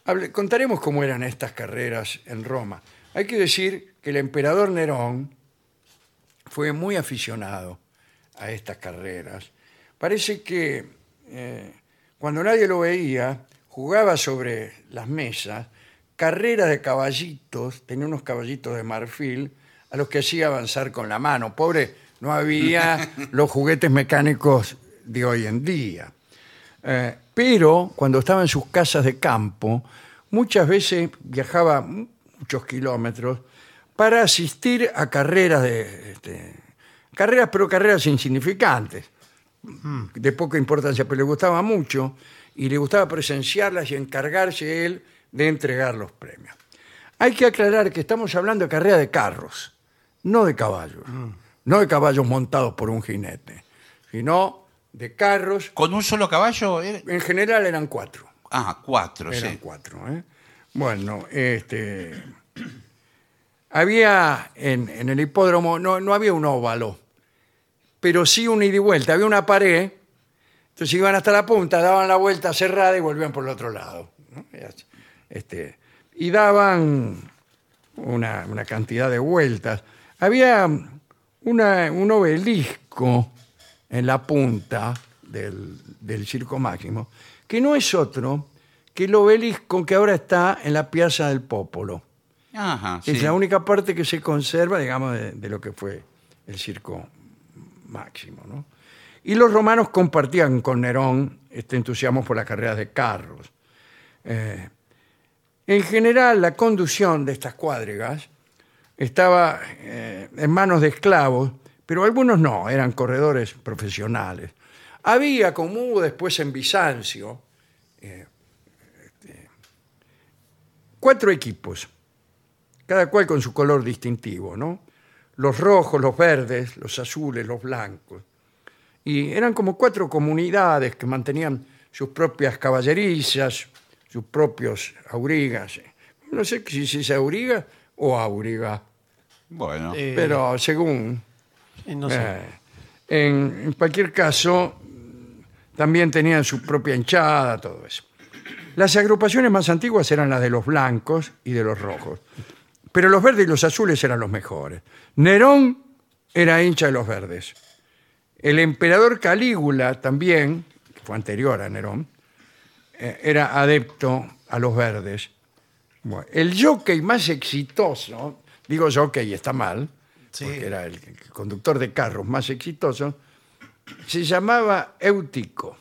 S1: hable- contaremos cómo eran estas carreras en Roma. Hay que decir que el emperador Nerón fue muy aficionado a estas carreras. Parece que eh, cuando nadie lo veía, jugaba sobre las mesas carreras de caballitos, tenía unos caballitos de marfil, a los que hacía avanzar con la mano. Pobre, no había los juguetes mecánicos de hoy en día. Eh, pero cuando estaba en sus casas de campo, muchas veces viajaba muchos kilómetros para asistir a carreras de este, carreras, pero carreras insignificantes, de poca importancia, pero le gustaba mucho y le gustaba presenciarlas y encargarse él de entregar los premios. Hay que aclarar que estamos hablando de carrera de carros, no de caballos, no de caballos montados por un jinete, sino de carros
S3: ¿Con un solo caballo?
S1: En general eran cuatro.
S3: Ah, cuatro,
S1: Eran
S3: sí.
S1: cuatro. ¿eh? Bueno, este. Había en, en el hipódromo, no, no había un óvalo, pero sí un ida y vuelta. Había una pared, entonces iban hasta la punta, daban la vuelta cerrada y volvían por el otro lado. Este, y daban una, una cantidad de vueltas. Había una- un obelisco en la punta del, del Circo Máximo, que no es otro que el obelisco que ahora está en la Piazza del Popolo.
S3: Ajá,
S1: Es
S3: sí.
S1: la única parte que se conserva, digamos, de, de lo que fue el Circo Máximo. ¿no? Y los romanos compartían con Nerón este entusiasmo por las carreras de carros. Eh, en general, la conducción de estas cuadrigas estaba eh, en manos de esclavos, pero algunos no, eran corredores profesionales. Había, como hubo después en Bizancio, eh, este, cuatro equipos, cada cual con su color distintivo, ¿no? Los rojos, los verdes, los azules, los blancos. Y eran como cuatro comunidades que mantenían sus propias caballerizas, sus propios aurigas. No sé si se dice auriga o auriga,
S3: Bueno,
S2: Eh,
S1: pero según...
S2: sí, no sé.
S1: Eh, en, en cualquier caso, también tenían su propia hinchada, todo eso. Las agrupaciones más antiguas eran las de los blancos y de los rojos, pero los verdes y los azules eran los mejores. Nerón era hincha de los verdes. El emperador Calígula también, que fue anterior a Nerón, eh, era adepto a los verdes. Bueno, el jockey más exitoso, digo jockey está mal,
S2: Sí.
S1: porque era el, conductor de carros más exitoso, se llamaba Eutico.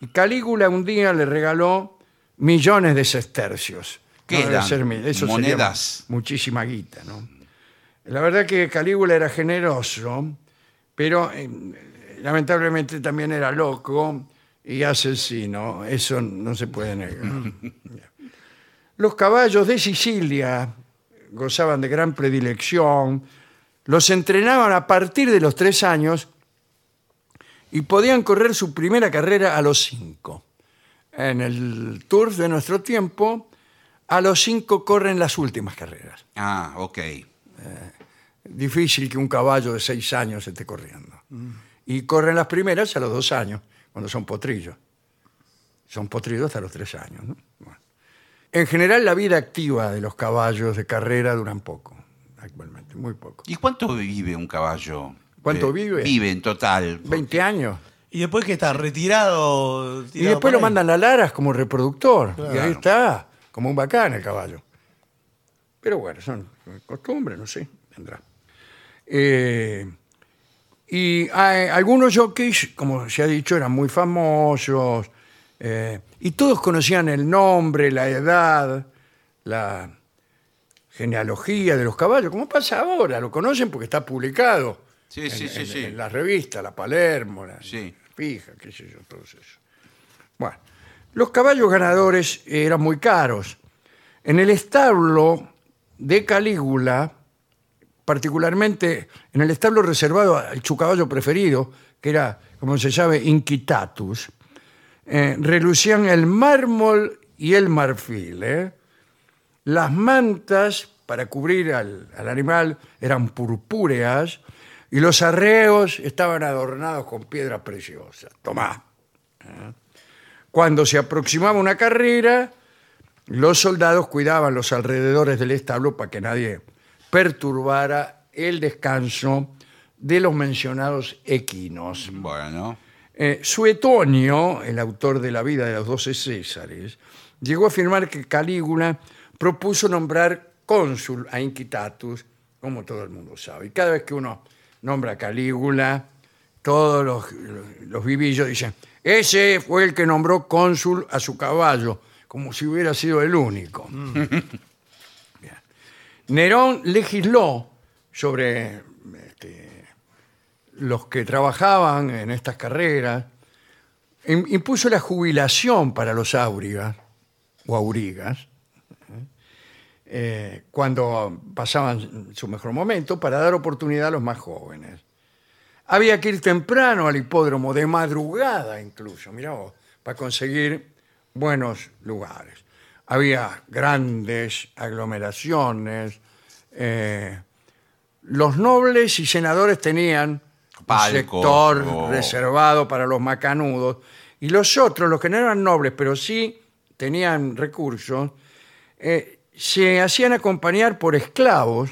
S1: Y Calígula un día le regaló millones de sestercios.
S3: ¿Qué eran?
S1: ser eso sería
S3: Monedas.
S1: muchísima guita, ¿no? La verdad que Calígula era generoso, pero eh, lamentablemente también era loco y asesino. Eso no se puede negar. Los caballos de Sicilia gozaban de gran predilección, los entrenaban a partir de los tres años y podían correr su primera carrera a los cinco. En el Tour de nuestro tiempo, a los cinco corren las últimas carreras.
S3: ah, ok.
S1: Difícil que un caballo de seis años esté corriendo. Y corren las primeras a los dos años, cuando son potrillos. Son potrillos hasta los tres años. ¿no? Bueno. En general, la vida activa de los caballos de carrera duran poco, actualmente, muy poco.
S3: ¿Y cuánto vive un caballo?
S1: ¿Cuánto
S3: Eh,
S1: vive?
S3: Vive en total.
S1: 20 años.
S2: Y después que está retirado.
S1: Y después lo mandan a Laras como reproductor. Y ahí está, como un bacán el caballo. Pero bueno, son costumbres, no sé, tendrá. Eh, y hay- algunos jockeys, como se ha dicho, eran muy famosos. eh, y todos conocían el nombre, la edad, la genealogía de los caballos. como pasa ahora? Lo conocen porque está publicado.
S3: Sí,
S1: en,
S3: sí, sí,
S1: en-
S3: sí.
S1: en la revista, la Palermo, la
S3: Sí.
S1: Fija, qué sé yo, todo eso. Bueno, los caballos ganadores eran muy caros. En el establo de Calígula, particularmente en el establo reservado al su caballo preferido, que era, como se sabe, Inquitatus, eh, relucían el mármol y el marfil. ¿eh? Las mantas para cubrir al, al animal eran purpúreas y los arreos estaban adornados con piedras preciosas. Tomá. ¿eh? Cuando se aproximaba una carrera, los soldados cuidaban los alrededores del establo para que nadie perturbara el descanso de los mencionados equinos.
S3: Bueno.
S1: Eh, Suetonio, el autor de la vida de los doce Césares, llegó a afirmar que Calígula propuso nombrar cónsul a Inquitatus, como todo el mundo sabe. Y cada vez que uno nombra a Calígula, todos los, los vivillos dicen, ese fue el que nombró cónsul a su caballo, como si hubiera sido el único. Nerón legisló sobre este, los que trabajaban en estas carreras, im- impuso la jubilación para los áurigas o aurigas, eh, cuando pasaban su mejor momento, para dar oportunidad a los más jóvenes. Había que ir temprano al hipódromo, de madrugada incluso, mirá vos, para conseguir buenos lugares. Había grandes aglomeraciones. eh, los nobles y senadores tenían un sector
S3: o-
S1: reservado para los macanudos. Y los otros, los que no eran nobles, pero sí tenían recursos, eh, se hacían acompañar por esclavos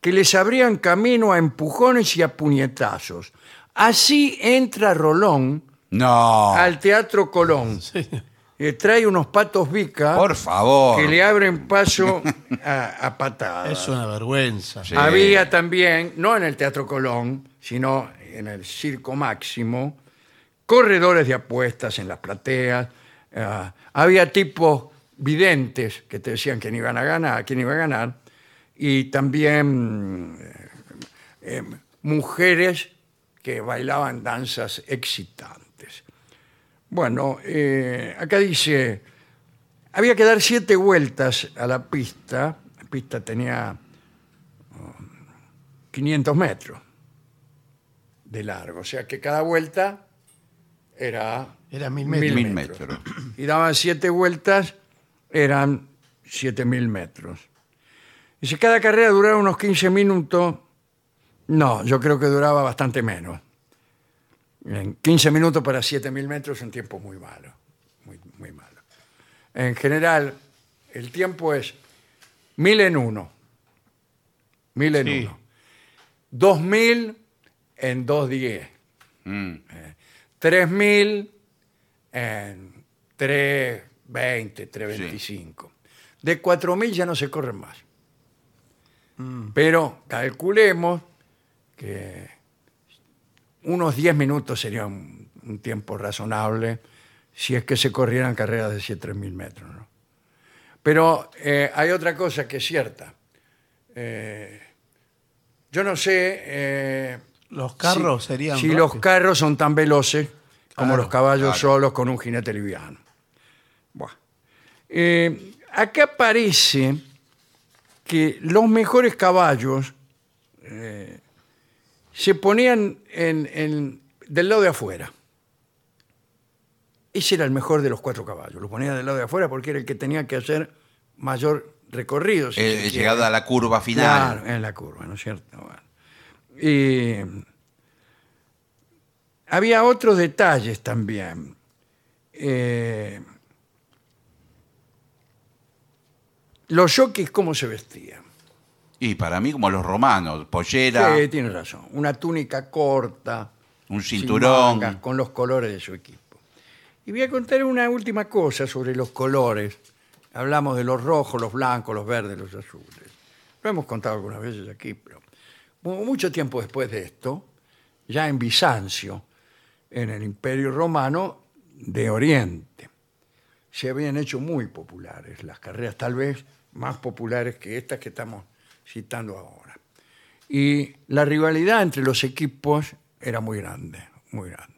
S1: que les abrían camino a empujones y a puñetazos. Así entra Rolón
S3: No.
S1: al Teatro Colón. Eh, trae unos patos bica
S3: Por favor.
S1: que le abren paso a, a patadas.
S2: Es una vergüenza.
S3: Sí.
S1: Había también, no en el Teatro Colón, sino en el Circo Máximo, corredores de apuestas en las plateas. ah, había tipos videntes que te decían quién iban a ganar, quién iba a ganar, y también eh, eh, mujeres que bailaban danzas excitantes. Bueno, eh, acá dice, había que dar siete vueltas a la pista. La pista tenía 500 metros de largo. O sea que cada vuelta era
S2: Era mil metros.
S3: Mil metros.
S1: Y daban siete vueltas, eran 7000 metros. Y si cada carrera duraba unos 15 minutos, no, yo creo que duraba bastante menos. En 15 minutos para 7000 metros es un tiempo muy malo. Muy, muy malo. En general, el tiempo es 1000 en uno. 1000 en
S2: Sí.
S1: uno. 2000 en 210.
S3: Mm.
S1: 3000 en 320, 325. De 4000 ya no se corren más. Pero calculemos que unos 10 minutos sería un, un tiempo razonable si es que se corrieran carreras de 7.000 metros. ¿no? Pero eh, hay otra cosa que es cierta. Eh, yo no sé eh,
S2: Los carros
S1: si-
S2: serían.
S1: Si los carros son tan veloces como
S2: Claro,
S1: los caballos
S3: claro.
S1: solos con un jinete liviano. Buah. Acá parece que los mejores caballos se ponían en, en- del lado de afuera. Ese era el mejor de los cuatro caballos. Lo ponían del lado de afuera porque era el que tenía que hacer mayor recorrido. si
S3: Eh,
S1: quiere.
S3: llegada a la curva final.
S1: Claro, en la curva, ¿no es cierto? Bueno. Y había otros detalles también. Eh, Los jockeys, ¿cómo se vestían?
S3: Y para mí, como los romanos, pollera,
S1: Sí, tiene razón. Una túnica corta.
S3: un
S1: sin
S3: cinturón.
S1: mangas, con los colores de su equipo. Y voy a contar una última cosa sobre los colores. Hablamos de los rojos, los blancos, los verdes, los azules. Lo hemos contado algunas veces aquí, pero mu- mucho tiempo después de esto, ya en Bizancio, en el Imperio Romano de Oriente, se habían hecho muy populares las carreras, tal vez más populares que estas que estamos citando ahora. Y la rivalidad entre los equipos era muy grande, muy grande.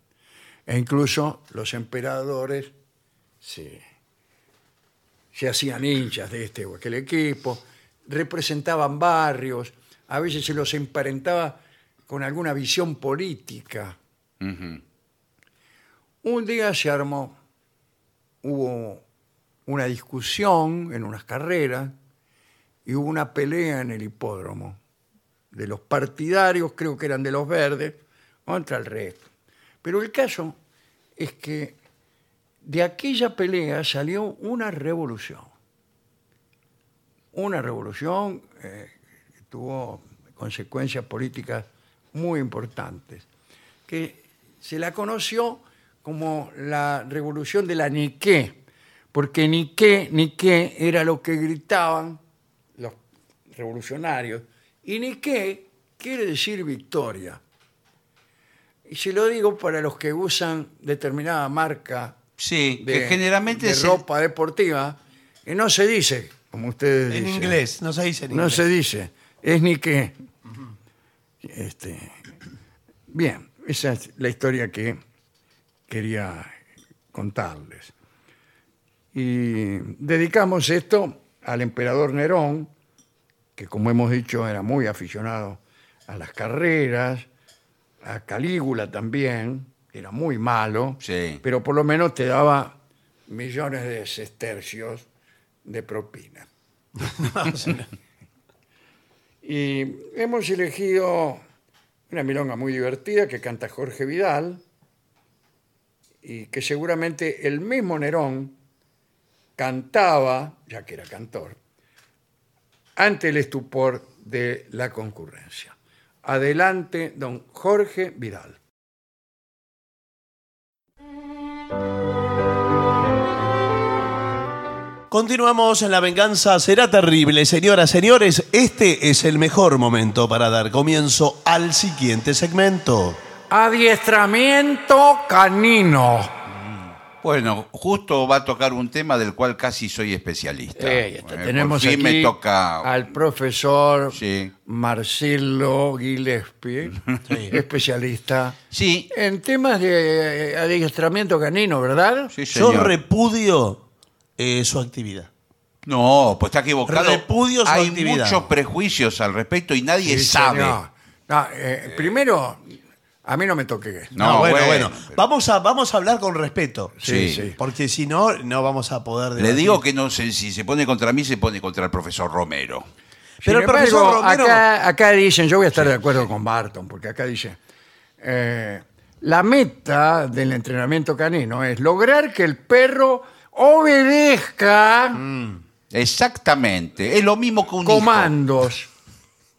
S1: E incluso los emperadores se, se hacían hinchas de este o aquel equipo, representaban barrios, a veces se los emparentaba con alguna visión política. Un día se armó, hubo una discusión en unas carreras y hubo una pelea en el hipódromo de los partidarios, creo que eran de los verdes, contra el resto. Pero el caso es que de aquella pelea salió una revolución. Una revolución eh, que tuvo consecuencias políticas muy importantes, que se la conoció como la revolución de la Niqué, porque Niqué, Niqué era lo que gritaban revolucionarios, y Niqué quiere decir victoria. Y se lo digo para los que usan determinada marca
S3: Sí,
S1: de,
S3: que generalmente
S1: de
S3: se-
S1: ropa deportiva, que no se dice, como ustedes
S2: En
S1: dicen.
S2: inglés, no se dice en
S1: No
S2: inglés.
S1: se dice, es ni qué. Este, bien, esa es la historia que quería contarles. Y dedicamos esto al emperador Nerón, que como hemos dicho era muy aficionado a las carreras, a Calígula también, era muy malo,
S3: Sí.
S1: pero por lo menos te daba millones de sestercios de propina. Y hemos elegido una milonga muy divertida que canta Jorge Vidal y que seguramente el mismo Nerón cantaba, ya que era cantor, ante el estupor de la concurrencia. Adelante, don Jorge Vidal.
S2: Continuamos en La Venganza Será Terrible. Señoras, señores, este es el mejor momento para dar comienzo al siguiente segmento.
S1: Adiestramiento canino.
S3: Bueno, justo va a tocar un tema del cual casi soy especialista.
S1: Eh, está.
S3: Eh,
S1: Tenemos aquí
S3: me toca.
S1: al profesor
S3: Sí.
S1: Marcelo Gillespie, especialista
S3: Sí,
S1: en temas de adiestramiento canino, ¿verdad?
S3: sí,
S2: Yo
S3: señor.
S2: repudio eh, su actividad.
S3: No, pues está equivocado.
S2: Repudio su
S3: Hay
S2: actividad.
S3: muchos prejuicios al respecto y nadie
S1: Sí,
S3: sabe.
S1: No, eh, primero, a mí no me toque.
S3: No,
S2: bueno,
S3: bueno,
S2: bueno.
S3: pero-
S2: Vamos, a, vamos a hablar con respeto.
S1: Sí,
S3: Sí.
S2: Porque si no, no vamos a poder
S3: Le
S2: debatir.
S3: digo que no sé si se pone contra mí, se pone contra el profesor Romero.
S2: Pero
S1: Sin
S2: el profesor
S1: embargo,
S2: Romero-
S1: acá, acá dicen, yo voy a estar de acuerdo con Barton, porque acá dice, eh, la meta del entrenamiento canino es lograr que el perro obedezca
S3: Mm. Exactamente. Es lo mismo que un hijo.
S1: comandos.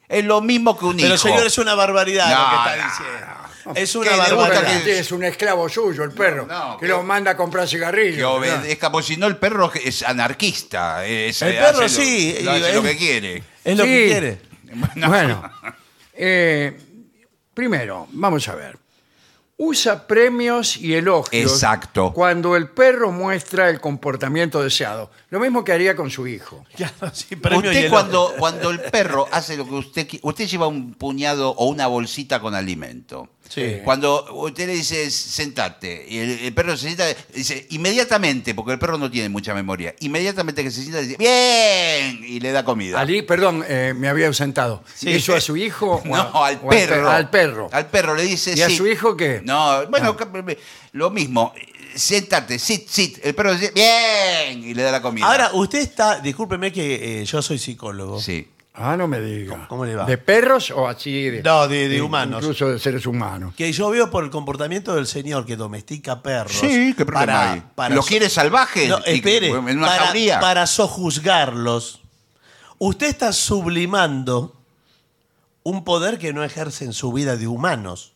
S3: Es lo mismo que un
S2: Pero
S3: hijo.
S2: señor, es una barbaridad
S3: No,
S2: lo que está
S3: no,
S2: diciendo. Es una
S3: ¿Qué le gusta
S2: barbaridad.
S3: que-
S1: Es un esclavo suyo el perro,
S3: No,
S1: que
S3: que-
S1: lo manda a comprar
S3: Que
S1: cigarrillos.
S3: obedezca, porque si no el perro es anarquista. es-
S2: El perro
S3: hace lo-
S2: sí,
S3: lo- hace
S2: y-
S3: lo que quiere.
S2: Es lo
S1: Sí.
S2: que quiere.
S3: No.
S1: Bueno, eh, primero, vamos a ver. Usa premios y elogios
S3: Exacto.
S1: cuando el perro muestra el comportamiento deseado. Lo mismo que haría con su hijo.
S2: Claro, sí,
S3: Usted cuando, cuando el perro hace lo que usted qui- usted lleva un puñado o una bolsita con alimento.
S2: Sí.
S3: Cuando usted le dice sentate y el, el perro se sienta, dice inmediatamente, porque el perro no tiene mucha memoria, inmediatamente que se sienta dice bien y le da comida.
S1: Ali, perdón, eh, me había ausentado.
S2: Sí.
S1: ¿Eso a su hijo? o a-
S3: No, al
S1: o
S3: perro.
S1: Al perro.
S3: Al perro le dice
S1: ¿Y a su hijo qué?
S3: No, bueno, lo mismo. Siéntate, sit, sit. El perro dice bien y le da la comida.
S2: Ahora, usted está, discúlpeme que eh, yo soy psicólogo.
S3: Sí.
S1: Ah, no me diga.
S2: ¿Cómo le va?
S1: ¿De perros o así? De,
S2: No, de- de humanos.
S1: Incluso de seres humanos.
S2: Que yo veo por el comportamiento del señor que domestica perros.
S3: Sí, ¿qué problema
S2: para,
S3: hay?
S2: para
S3: ¿Lo
S2: so-
S3: quiere salvaje?
S2: No,
S3: Y-
S2: espere,
S3: en una
S2: para,
S3: jauría.
S2: para sojuzgarlos. Usted está sublimando un poder que no ejerce en su vida de humanos.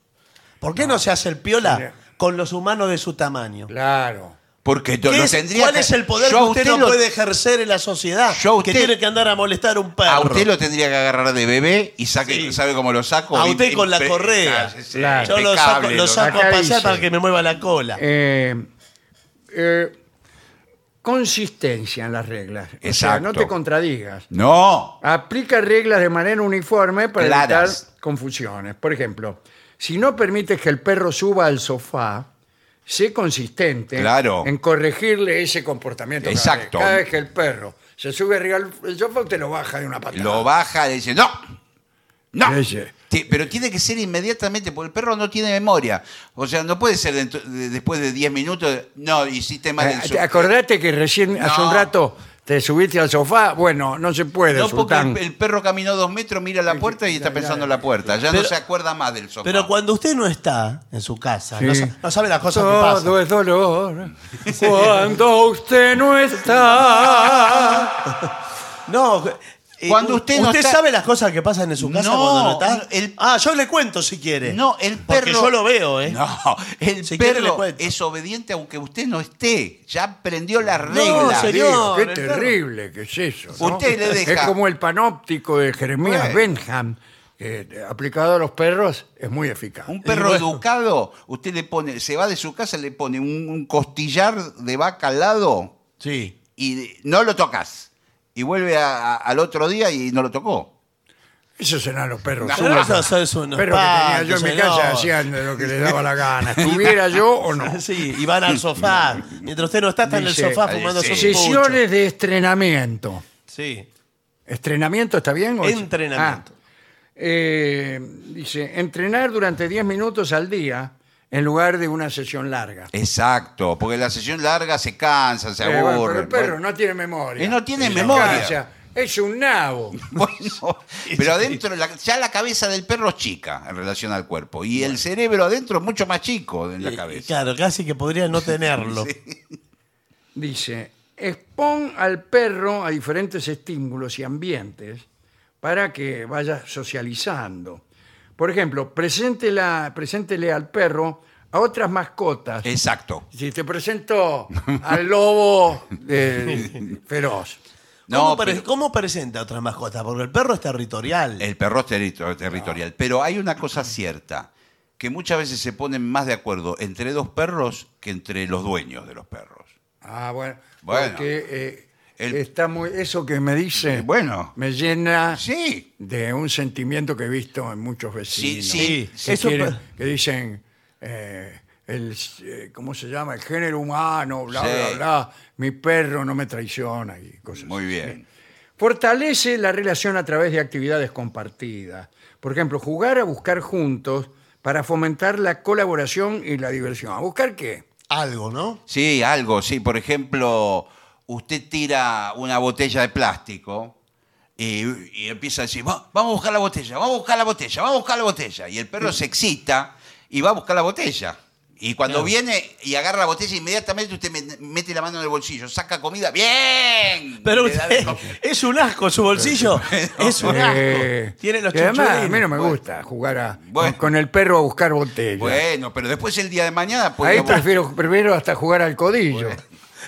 S2: ¿Por qué no, se hace el piola con los humanos de su tamaño?
S1: Claro.
S3: Porque
S2: ¿Qué
S3: lo
S2: es-
S3: tendría
S2: ¿Cuál
S3: que-
S2: es el poder que usted, no
S3: lo-
S2: puede ejercer en la sociedad?
S3: Yo
S2: que
S3: usted-
S2: tiene que andar a molestar a un perro.
S3: A usted lo tendría que agarrar de bebé y saque,
S2: Sí.
S3: ¿sabe cómo lo saco?
S2: A usted con la correa.
S3: Ah, sí,
S1: Claro.
S2: Yo lo saco, lo saco a
S1: dice-
S2: para que me mueva la cola.
S1: Eh, eh, consistencia en las reglas. O sea,
S3: Exacto.
S1: no te contradigas.
S3: No.
S1: Aplica reglas de manera uniforme para
S3: Claras.
S1: evitar confusiones. Por ejemplo, si no permites que el perro suba al sofá, sé consistente
S3: Claro.
S1: en corregirle ese comportamiento. cada
S3: Exacto.
S1: vez. Cada vez que el perro se sube arriba del sofá, usted lo baja de una patada.
S3: Lo baja y dice, no. No. Ti- Pero tiene que ser inmediatamente, porque el perro no tiene memoria. O sea, no puede ser dentro- de- después de 10 minutos. No, hiciste mal el
S1: Eh,
S3: su-
S1: Acordate que recién hace
S3: No.
S1: un rato te subiste al sofá. Bueno, no se puede,
S3: No, porque el, el perro caminó dos metros, mira la puerta y está pensando en la puerta. Ya
S2: Pero-
S3: no se acuerda más del sofá.
S2: Pero cuando usted no está en su casa, no,
S1: Sí.
S2: sa- no sabe las cosas que
S1: Todo
S2: pasan.
S1: es dolor cuando usted no está.
S2: No, eh,
S3: Cuando usted no está-
S2: sabe las cosas que pasan en su casa
S3: No,
S2: cuando no está.
S3: no, el-
S2: Ah, yo le cuento si quiere.
S3: No, el perro.
S2: Porque yo lo veo, ¿eh?
S3: No, el
S2: Si
S3: perro es obediente aunque usted no esté. Ya aprendió las
S2: No,
S3: reglas.
S2: señor.
S1: Qué
S2: el perro.
S1: terrible que es eso. ¿no?
S3: Usted le deja-
S1: Es como el panóptico de Jeremías
S3: Bueno.
S1: Benham, eh, aplicado a los perros es muy eficaz.
S3: Un perro
S2: bueno.
S3: educado, usted le pone, se va de su casa, le pone un, un costillar de vaca al lado
S2: Sí.
S3: y no lo tocas. Y vuelve a- a- al otro día y no lo tocó.
S1: Esos serán los perros.
S2: Pero
S1: sueltos.
S2: esos son- son unos
S1: perros que tenía yo en mi casa
S2: señor.
S1: hacían de lo que les daba la gana. Estuviera yo o no.
S2: Sí, y van al sofá. Mientras usted no está, está en el
S1: Dice,
S2: sofá fumando
S3: sí.
S1: Sesiones de estrenamiento.
S2: Sí.
S1: ¿Estrenamiento está bien? o es-
S2: Entrenamiento.
S1: Ah. Eh, dice, entrenar durante 10 minutos al día en lugar de una sesión larga.
S3: Exacto, porque la sesión larga se cansa, se
S1: Eh, bueno,
S3: aburre.
S1: pero el perro
S3: Bueno,
S1: no tiene memoria.
S3: Y no tiene memoria.
S1: cansa. Es un nabo.
S3: bueno, pero adentro, la- ya la cabeza del perro es chica en relación al cuerpo. Y el cerebro adentro es mucho más chico en la
S2: Y-
S3: cabeza.
S2: Claro, casi que podría no tenerlo.
S1: Dice, expon al perro a diferentes estímulos y ambientes para que vaya socializando. Por ejemplo, preséntela, preséntele al perro a otras mascotas.
S3: Exacto.
S1: Si te presento al lobo eh, feroz.
S2: ¿Cómo,
S3: No,
S2: pre-
S3: pero-
S2: cómo presenta a otras mascotas? Porque el perro es territorial.
S3: El perro es territorial. Pero hay una cosa cierta, que muchas veces se ponen más de acuerdo entre dos perros que entre los dueños de los perros.
S1: Ah, bueno.
S3: Bueno.
S1: Porque eh,
S3: El-
S1: está muy, eso que me dice
S3: Eh, bueno.
S1: me llena
S3: Sí.
S1: de un sentimiento que he visto en muchos vecinos.
S3: sí,
S1: que,
S2: eso
S1: quieren-
S2: pa-
S1: que dicen, eh, el, eh, ¿cómo se llama? El género humano, bla,
S3: Sí.
S1: bla, bla. Mi perro no me traiciona y cosas
S3: Muy
S1: así.
S3: bien.
S1: Fortalece la relación a través de actividades compartidas. Por ejemplo, jugar a buscar juntos para fomentar la colaboración y la diversión. ¿A buscar qué?
S2: Algo, ¿no?
S3: Sí, algo, sí. Por ejemplo, usted tira una botella de plástico y, y empieza a decir, "Va- vamos a buscar la botella, vamos a buscar la botella, vamos a buscar la botella. Y el perro se excita y va a buscar la botella. Y cuando
S2: Claro.
S3: viene y agarra la botella, inmediatamente usted me- mete la mano en el bolsillo, saca comida, ¡bien!
S2: Pero usted, es un asco su bolsillo. es un asco.
S1: Eh,
S2: Tiene los
S1: además, a mí no me
S3: Bueno.
S1: gusta jugar a-
S3: Bueno.
S1: con, el perro a buscar botellas.
S3: Bueno, pero después el día de mañana...
S1: Ahí prefiero, prefiero hasta jugar al codillo.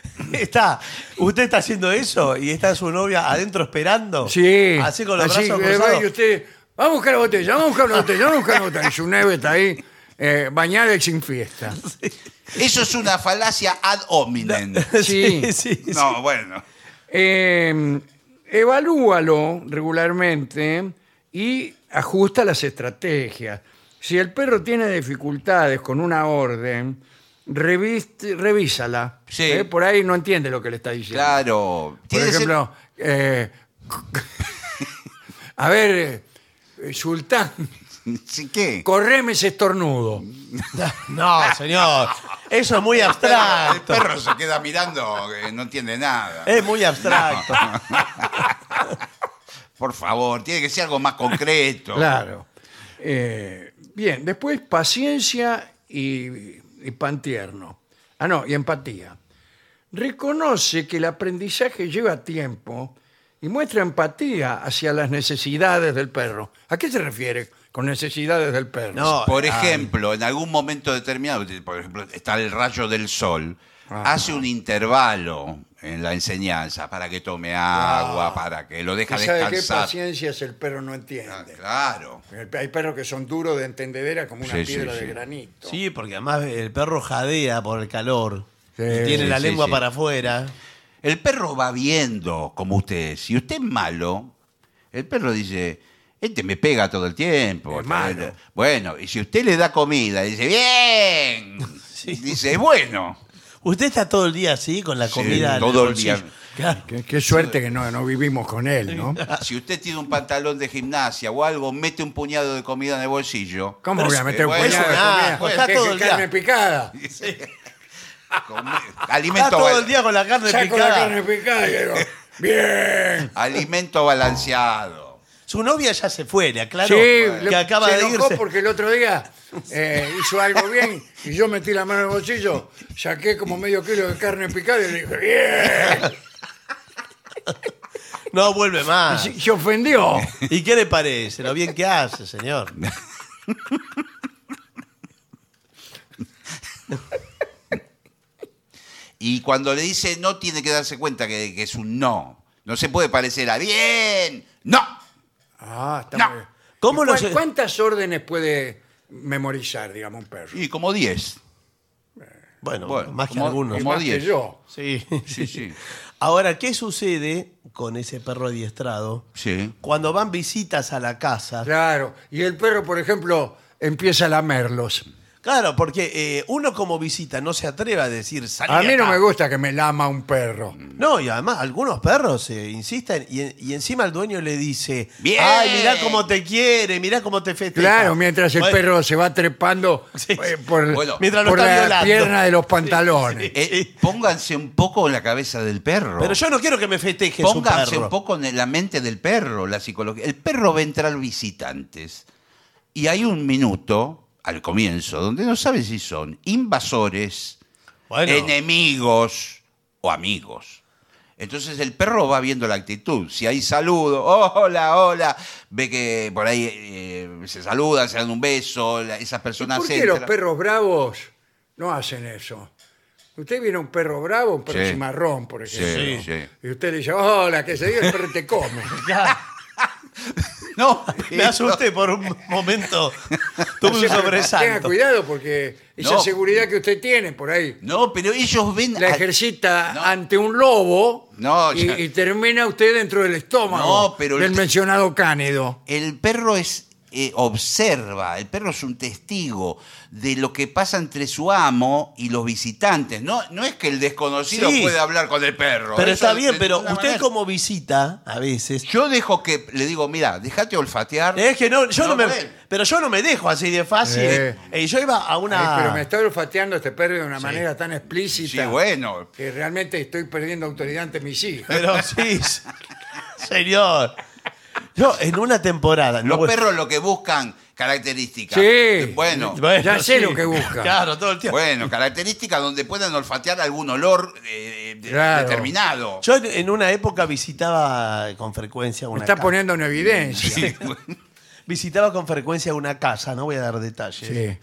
S2: Está, usted está haciendo eso y está su novia adentro esperando.
S1: Sí.
S2: Así con los
S1: así,
S2: brazos
S1: eh, va
S2: cruzados.
S1: y usted, vamos a buscar la botella, vamos a buscar la botella, vamos a buscar la botella. Y su neve está ahí, eh, bañada y sin fiesta.
S3: Eso es una falacia ad hominem.
S1: Sí.
S2: sí, sí, sí.
S3: No, bueno.
S1: Eh, evalúalo regularmente y ajusta las estrategias. Si el perro tiene dificultades con una orden, reviste- revísala.
S3: Sí.
S1: ¿eh? Por ahí no entiende lo que le está diciendo.
S3: Claro.
S1: Por
S3: Tiene que ser-
S1: ejemplo, eh, a ver, eh, Sultán,
S3: ¿Sí qué?
S1: correme ese estornudo.
S2: No, señor. Eso es muy
S3: El
S2: abstracto.
S3: perro se queda mirando, eh, no entiende nada.
S2: Es muy abstracto.
S3: Por favor, tiene que ser algo más concreto.
S1: Claro. Eh, bien, después paciencia y, y pan tierno. Ah, no, y empatía. Reconoce que el aprendizaje lleva tiempo y muestra empatía hacia las necesidades del perro. ¿A qué se refiere con necesidades del perro?
S2: No,
S3: Por ejemplo, en algún momento determinado, por ejemplo, está el rayo del sol,
S1: Ajá.
S3: hace un intervalo en la enseñanza para que tome agua,
S1: Ah.
S3: para que lo deja
S1: ¿Y sabe qué
S3: descansar.
S1: paciencias el perro no
S3: Ah,
S1: entiende?
S3: Claro.
S1: Hay perros que son duros de entendedera como una
S3: Sí, sí,
S1: piedra
S3: sí.
S1: de granito.
S2: Sí, porque además el perro jadea por el calor.
S1: Sí,
S2: y tiene
S3: sí,
S2: la
S3: sí,
S2: lengua
S3: sí.
S2: para afuera.
S3: El perro va viendo como usted. Si usted es malo, el perro dice, este me pega todo el tiempo.
S1: Es malo.
S3: Bueno, y si usted le da comida, dice, bien. Dice, bueno.
S2: Usted está todo el día así, con la comida. en el
S3: todo el
S2: bolsillo.
S3: día.
S2: Claro.
S1: Qué, qué suerte que no, no vivimos con él, ¿no?
S3: Si usted tiene un pantalón de gimnasia o algo, mete un puñado de comida en el bolsillo.
S1: ¿Cómo
S2: Pero
S1: voy a meter un
S3: bueno,
S1: puñado de comida?
S2: pues está
S1: ¿Qué,
S2: todo
S1: qué
S2: el día.
S1: carne picada?
S3: come-
S2: Está
S3: alimento,
S2: todo
S3: bal-
S2: el día con la carne
S1: Saco la
S2: picada.
S1: carne picada y digo, bien.
S3: alimento balanceado.
S2: Su novia ya se fue, le aclaro.
S1: Sí,
S2: que acaba
S1: se
S2: de
S1: enojó
S2: irse.
S1: porque el otro día eh, hizo algo bien y yo metí la mano en el bolsillo, saqué como medio kilo de carne picada y le dije, bien.
S2: No vuelve
S1: Y
S2: más.
S1: se, se ofendió.
S2: ¿Y qué le parece? Lo bien que hace, señor.
S3: Y cuando le dice no, tiene que darse cuenta que, que es un no. No se puede parecer a bien. No.
S1: Ah, está
S3: No.
S1: muy bien.
S2: ¿Cómo
S1: ¿Y
S2: lo
S1: cuál-
S2: sé?
S1: ¿Cuántas órdenes puede memorizar, digamos, un perro?
S3: Y como 10.
S2: Bueno,
S3: Bueno,
S2: más que
S3: como-
S2: algunos.
S3: Como
S1: más que
S3: 10.
S1: yo.
S2: Sí.
S3: Sí, sí.
S2: Ahora, ¿qué sucede con ese perro adiestrado?
S3: Sí.
S2: Cuando van visitas a la casa.
S1: Claro. Y el perro, por ejemplo, empieza a lamerlos.
S2: Claro, porque eh, uno como visita no se atreve a decir salí
S1: A mí no
S2: acá".
S1: me gusta que me lama un perro.
S2: No, y además algunos perros eh, insisten y, y encima el dueño le dice,
S3: Bien.
S2: ay, mirá cómo te quiere, mirá cómo te festeja.
S1: Claro, mientras el
S2: Bueno,
S1: perro se va trepando
S2: Sí.
S1: eh, por,
S3: Bueno,
S2: mientras lo
S1: por
S2: está
S1: la
S2: violando.
S1: pierna de los pantalones.
S3: Eh, pónganse un poco en la cabeza del perro.
S2: Pero yo no quiero que me festeje su
S3: Pónganse
S2: perro.
S3: un poco en la mente del perro, la psicología. El perro va a entrar visitantes. Y hay un minuto al comienzo donde no sabe si son invasores,
S2: Bueno,
S3: enemigos o amigos. Entonces el perro va viendo la actitud. Si hay saludo, hola, hola, ve que por ahí eh, se saludan, se dan un beso, la- esas
S1: ¿Y
S3: personas
S1: ¿Por qué los perros bravos no hacen eso? Usted viene un perro bravo, un perro
S3: Sí.
S1: cimarrón, por ejemplo.
S3: Sí, sí.
S1: Y usted le dice, hola, que se diga, el perro te come.
S3: No,
S2: me asusté por un momento. Tuve un
S1: Tenga
S2: sobresalto.
S1: cuidado porque esa
S3: No.
S1: seguridad que usted tiene por ahí
S3: No, pero ellos ven.
S1: la ejercita
S3: No.
S1: ante un lobo
S3: No,
S1: y,
S3: ya.
S1: y termina usted dentro del estómago
S3: No, pero el-
S1: del mencionado cánido.
S3: El perro es eh, observa, el perro es un testigo de lo que pasa entre su amo y los visitantes. No, no es que el desconocido
S2: Sí.
S3: puede hablar con el perro.
S2: Pero
S3: Eso
S2: está
S3: de
S2: bien, pero
S3: ninguna
S2: usted
S3: manera.
S2: como visita, a veces...
S3: Yo dejo que, le digo, mira, déjate olfatear.
S2: Es que no, yo no,
S3: No
S2: me... Pero yo no me dejo así de fácil.
S1: Eh.
S2: Eh, yo iba a una...
S1: Ay, pero me está olfateando este perro de una manera tan explícita
S3: Sí, bueno.
S1: que realmente estoy perdiendo autoridad ante mis hijos.
S2: Pero sí, señor. Yo en una temporada... no
S3: Los
S2: voy-
S3: perros lo que buscan características.
S1: Sí.
S3: Bueno,
S2: Bueno,
S1: Ya sé lo que busca.
S2: Claro, todo el tiempo.
S3: bueno, características donde puedan olfatear algún olor eh, de-
S1: Claro.
S3: determinado.
S2: Yo en- en una época visitaba con frecuencia
S1: Me
S2: una
S1: está
S2: casa.
S1: poniendo en evidencia.
S3: Sí,
S2: Visitaba con frecuencia una casa, no voy a dar detalles,
S1: Sí.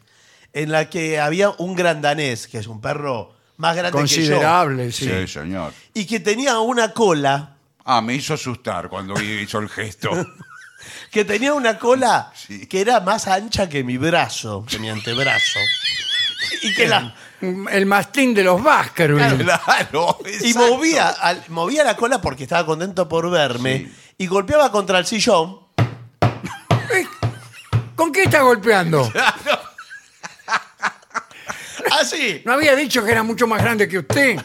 S2: en la que había un gran danés, que es un perro más grande
S1: Considerable, sí.
S3: sí, señor.
S2: que yo, y que tenía una cola,
S3: Ah, me hizo asustar cuando hizo el gesto.
S2: que tenía una cola
S3: Sí.
S2: que era más ancha que mi brazo, que mi antebrazo. Y que la,
S1: El mastín de los Baskerville.
S3: claro.
S2: y
S3: exacto.
S2: movía, al- movía la cola porque estaba contento por verme
S3: Sí.
S2: y golpeaba contra el sillón.
S1: Eh, ¿Con qué está golpeando?
S2: Así.
S1: ¿No había dicho que era mucho más grande que usted?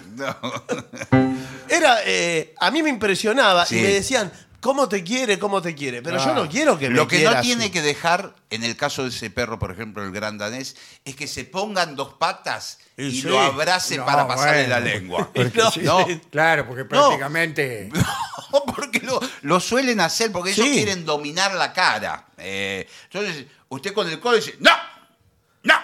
S2: Era, eh, a mí me impresionaba
S3: Sí.
S2: y me decían, ¿cómo te quiere? ¿Cómo te quiere? Pero yo no quiero que me
S3: Lo que
S2: quiera
S3: no
S2: así.
S3: tiene que dejar, en el caso de ese perro, por ejemplo, el gran danés, es que se pongan dos patas
S2: Y
S3: y
S2: sí.
S3: lo abrace
S1: No,
S3: para pasarle
S1: bueno.
S3: la lengua.
S1: Porque
S2: No,
S1: sí,
S3: no.
S1: Claro, porque prácticamente...
S3: porque lo, lo suelen hacer, porque ellos
S2: Sí.
S3: quieren dominar la cara. Eh, entonces, usted con el codo dice, ¡No! ¡No!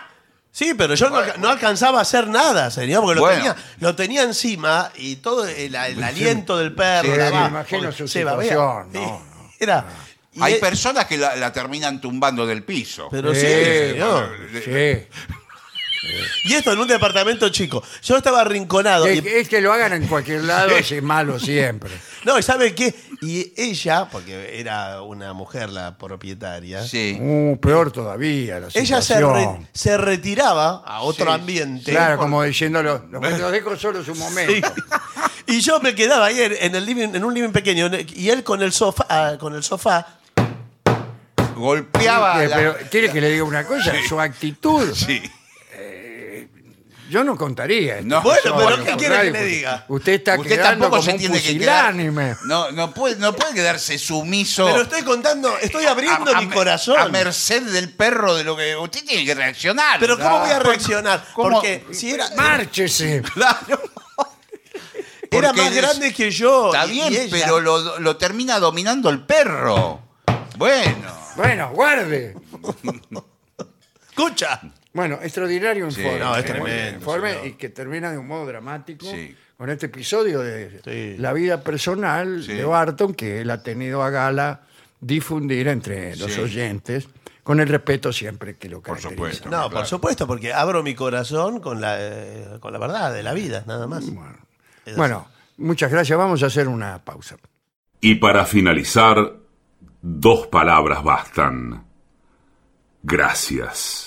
S2: Sí, pero yo no, no alcanzaba a hacer nada, señor, porque lo,
S3: Bueno.
S2: tenía, lo tenía encima y todo el, el aliento del perro.
S1: Sí,
S2: la
S1: me
S2: va-
S1: imagino su
S2: se
S1: situación, no, no.
S2: Era.
S3: Hay personas que la, la terminan tumbando del piso.
S2: pero sí, señor.
S1: sí.
S2: Y esto en un departamento chico. Yo estaba arrinconado.
S1: Es
S2: y-
S1: que, es que lo hagan en cualquier lado es malo siempre.
S2: no, ¿y sabe qué? Y ella, porque era una mujer la propietaria,
S3: Sí.
S1: Uh, peor todavía la
S2: ella se, re- se retiraba a otro
S3: Sí,
S2: ambiente.
S1: Claro, como diciéndolo, los dejo solo su
S2: Sí.
S1: momento.
S2: Y yo me quedaba ahí en, en el living, en un living pequeño, y él con el sofá, ah, con el sofá.
S3: Golpeaba.
S1: Eh,
S3: la-
S1: Pero quiere que le diga una cosa, su actitud.
S3: Sí.
S1: Yo no contaría. esto.
S3: No,
S2: Bueno,
S3: no,
S2: pero ¿qué quiere que le diga?
S1: Usted está
S3: Usted
S1: quedando
S3: tampoco
S1: como
S3: se
S1: un
S3: tiene que quedar.
S1: pusilánime.
S3: No, no puede, no puede quedarse sumiso.
S2: Pero estoy contando, estoy abriendo
S3: a- a
S2: mi corazón.
S3: A merced del perro de lo que. Usted tiene que reaccionar.
S2: Pero ¿cómo voy a
S3: Porque-
S2: reaccionar?
S3: ¿Cómo?
S2: Porque si era,
S1: Márchese.
S3: Claro.
S2: era
S3: Porque
S2: más grande que yo.
S3: Está
S2: y-
S3: bien,
S2: y ella-
S3: pero lo, lo termina dominando el perro. Bueno.
S1: Bueno, guarde.
S2: Escucha.
S1: Bueno, extraordinario
S3: Sí,
S1: informe.
S3: no, es
S2: tremendo,
S1: Informe
S2: señor.
S1: y que termina de un modo dramático
S3: Sí.
S1: con este episodio de
S2: Sí.
S1: la vida personal
S3: Sí.
S1: de Barton que él ha tenido a gala difundir entre los
S3: Sí.
S1: oyentes con el respeto siempre que lo
S3: Por
S1: caracteriza.
S3: supuesto.
S2: No,
S3: Claro.
S2: por supuesto, porque abro mi corazón con la, eh, con la verdad de la vida, nada más. Es
S1: Bueno, muchas gracias. Vamos a hacer una pausa.
S4: Y para finalizar, dos palabras bastan. Gracias.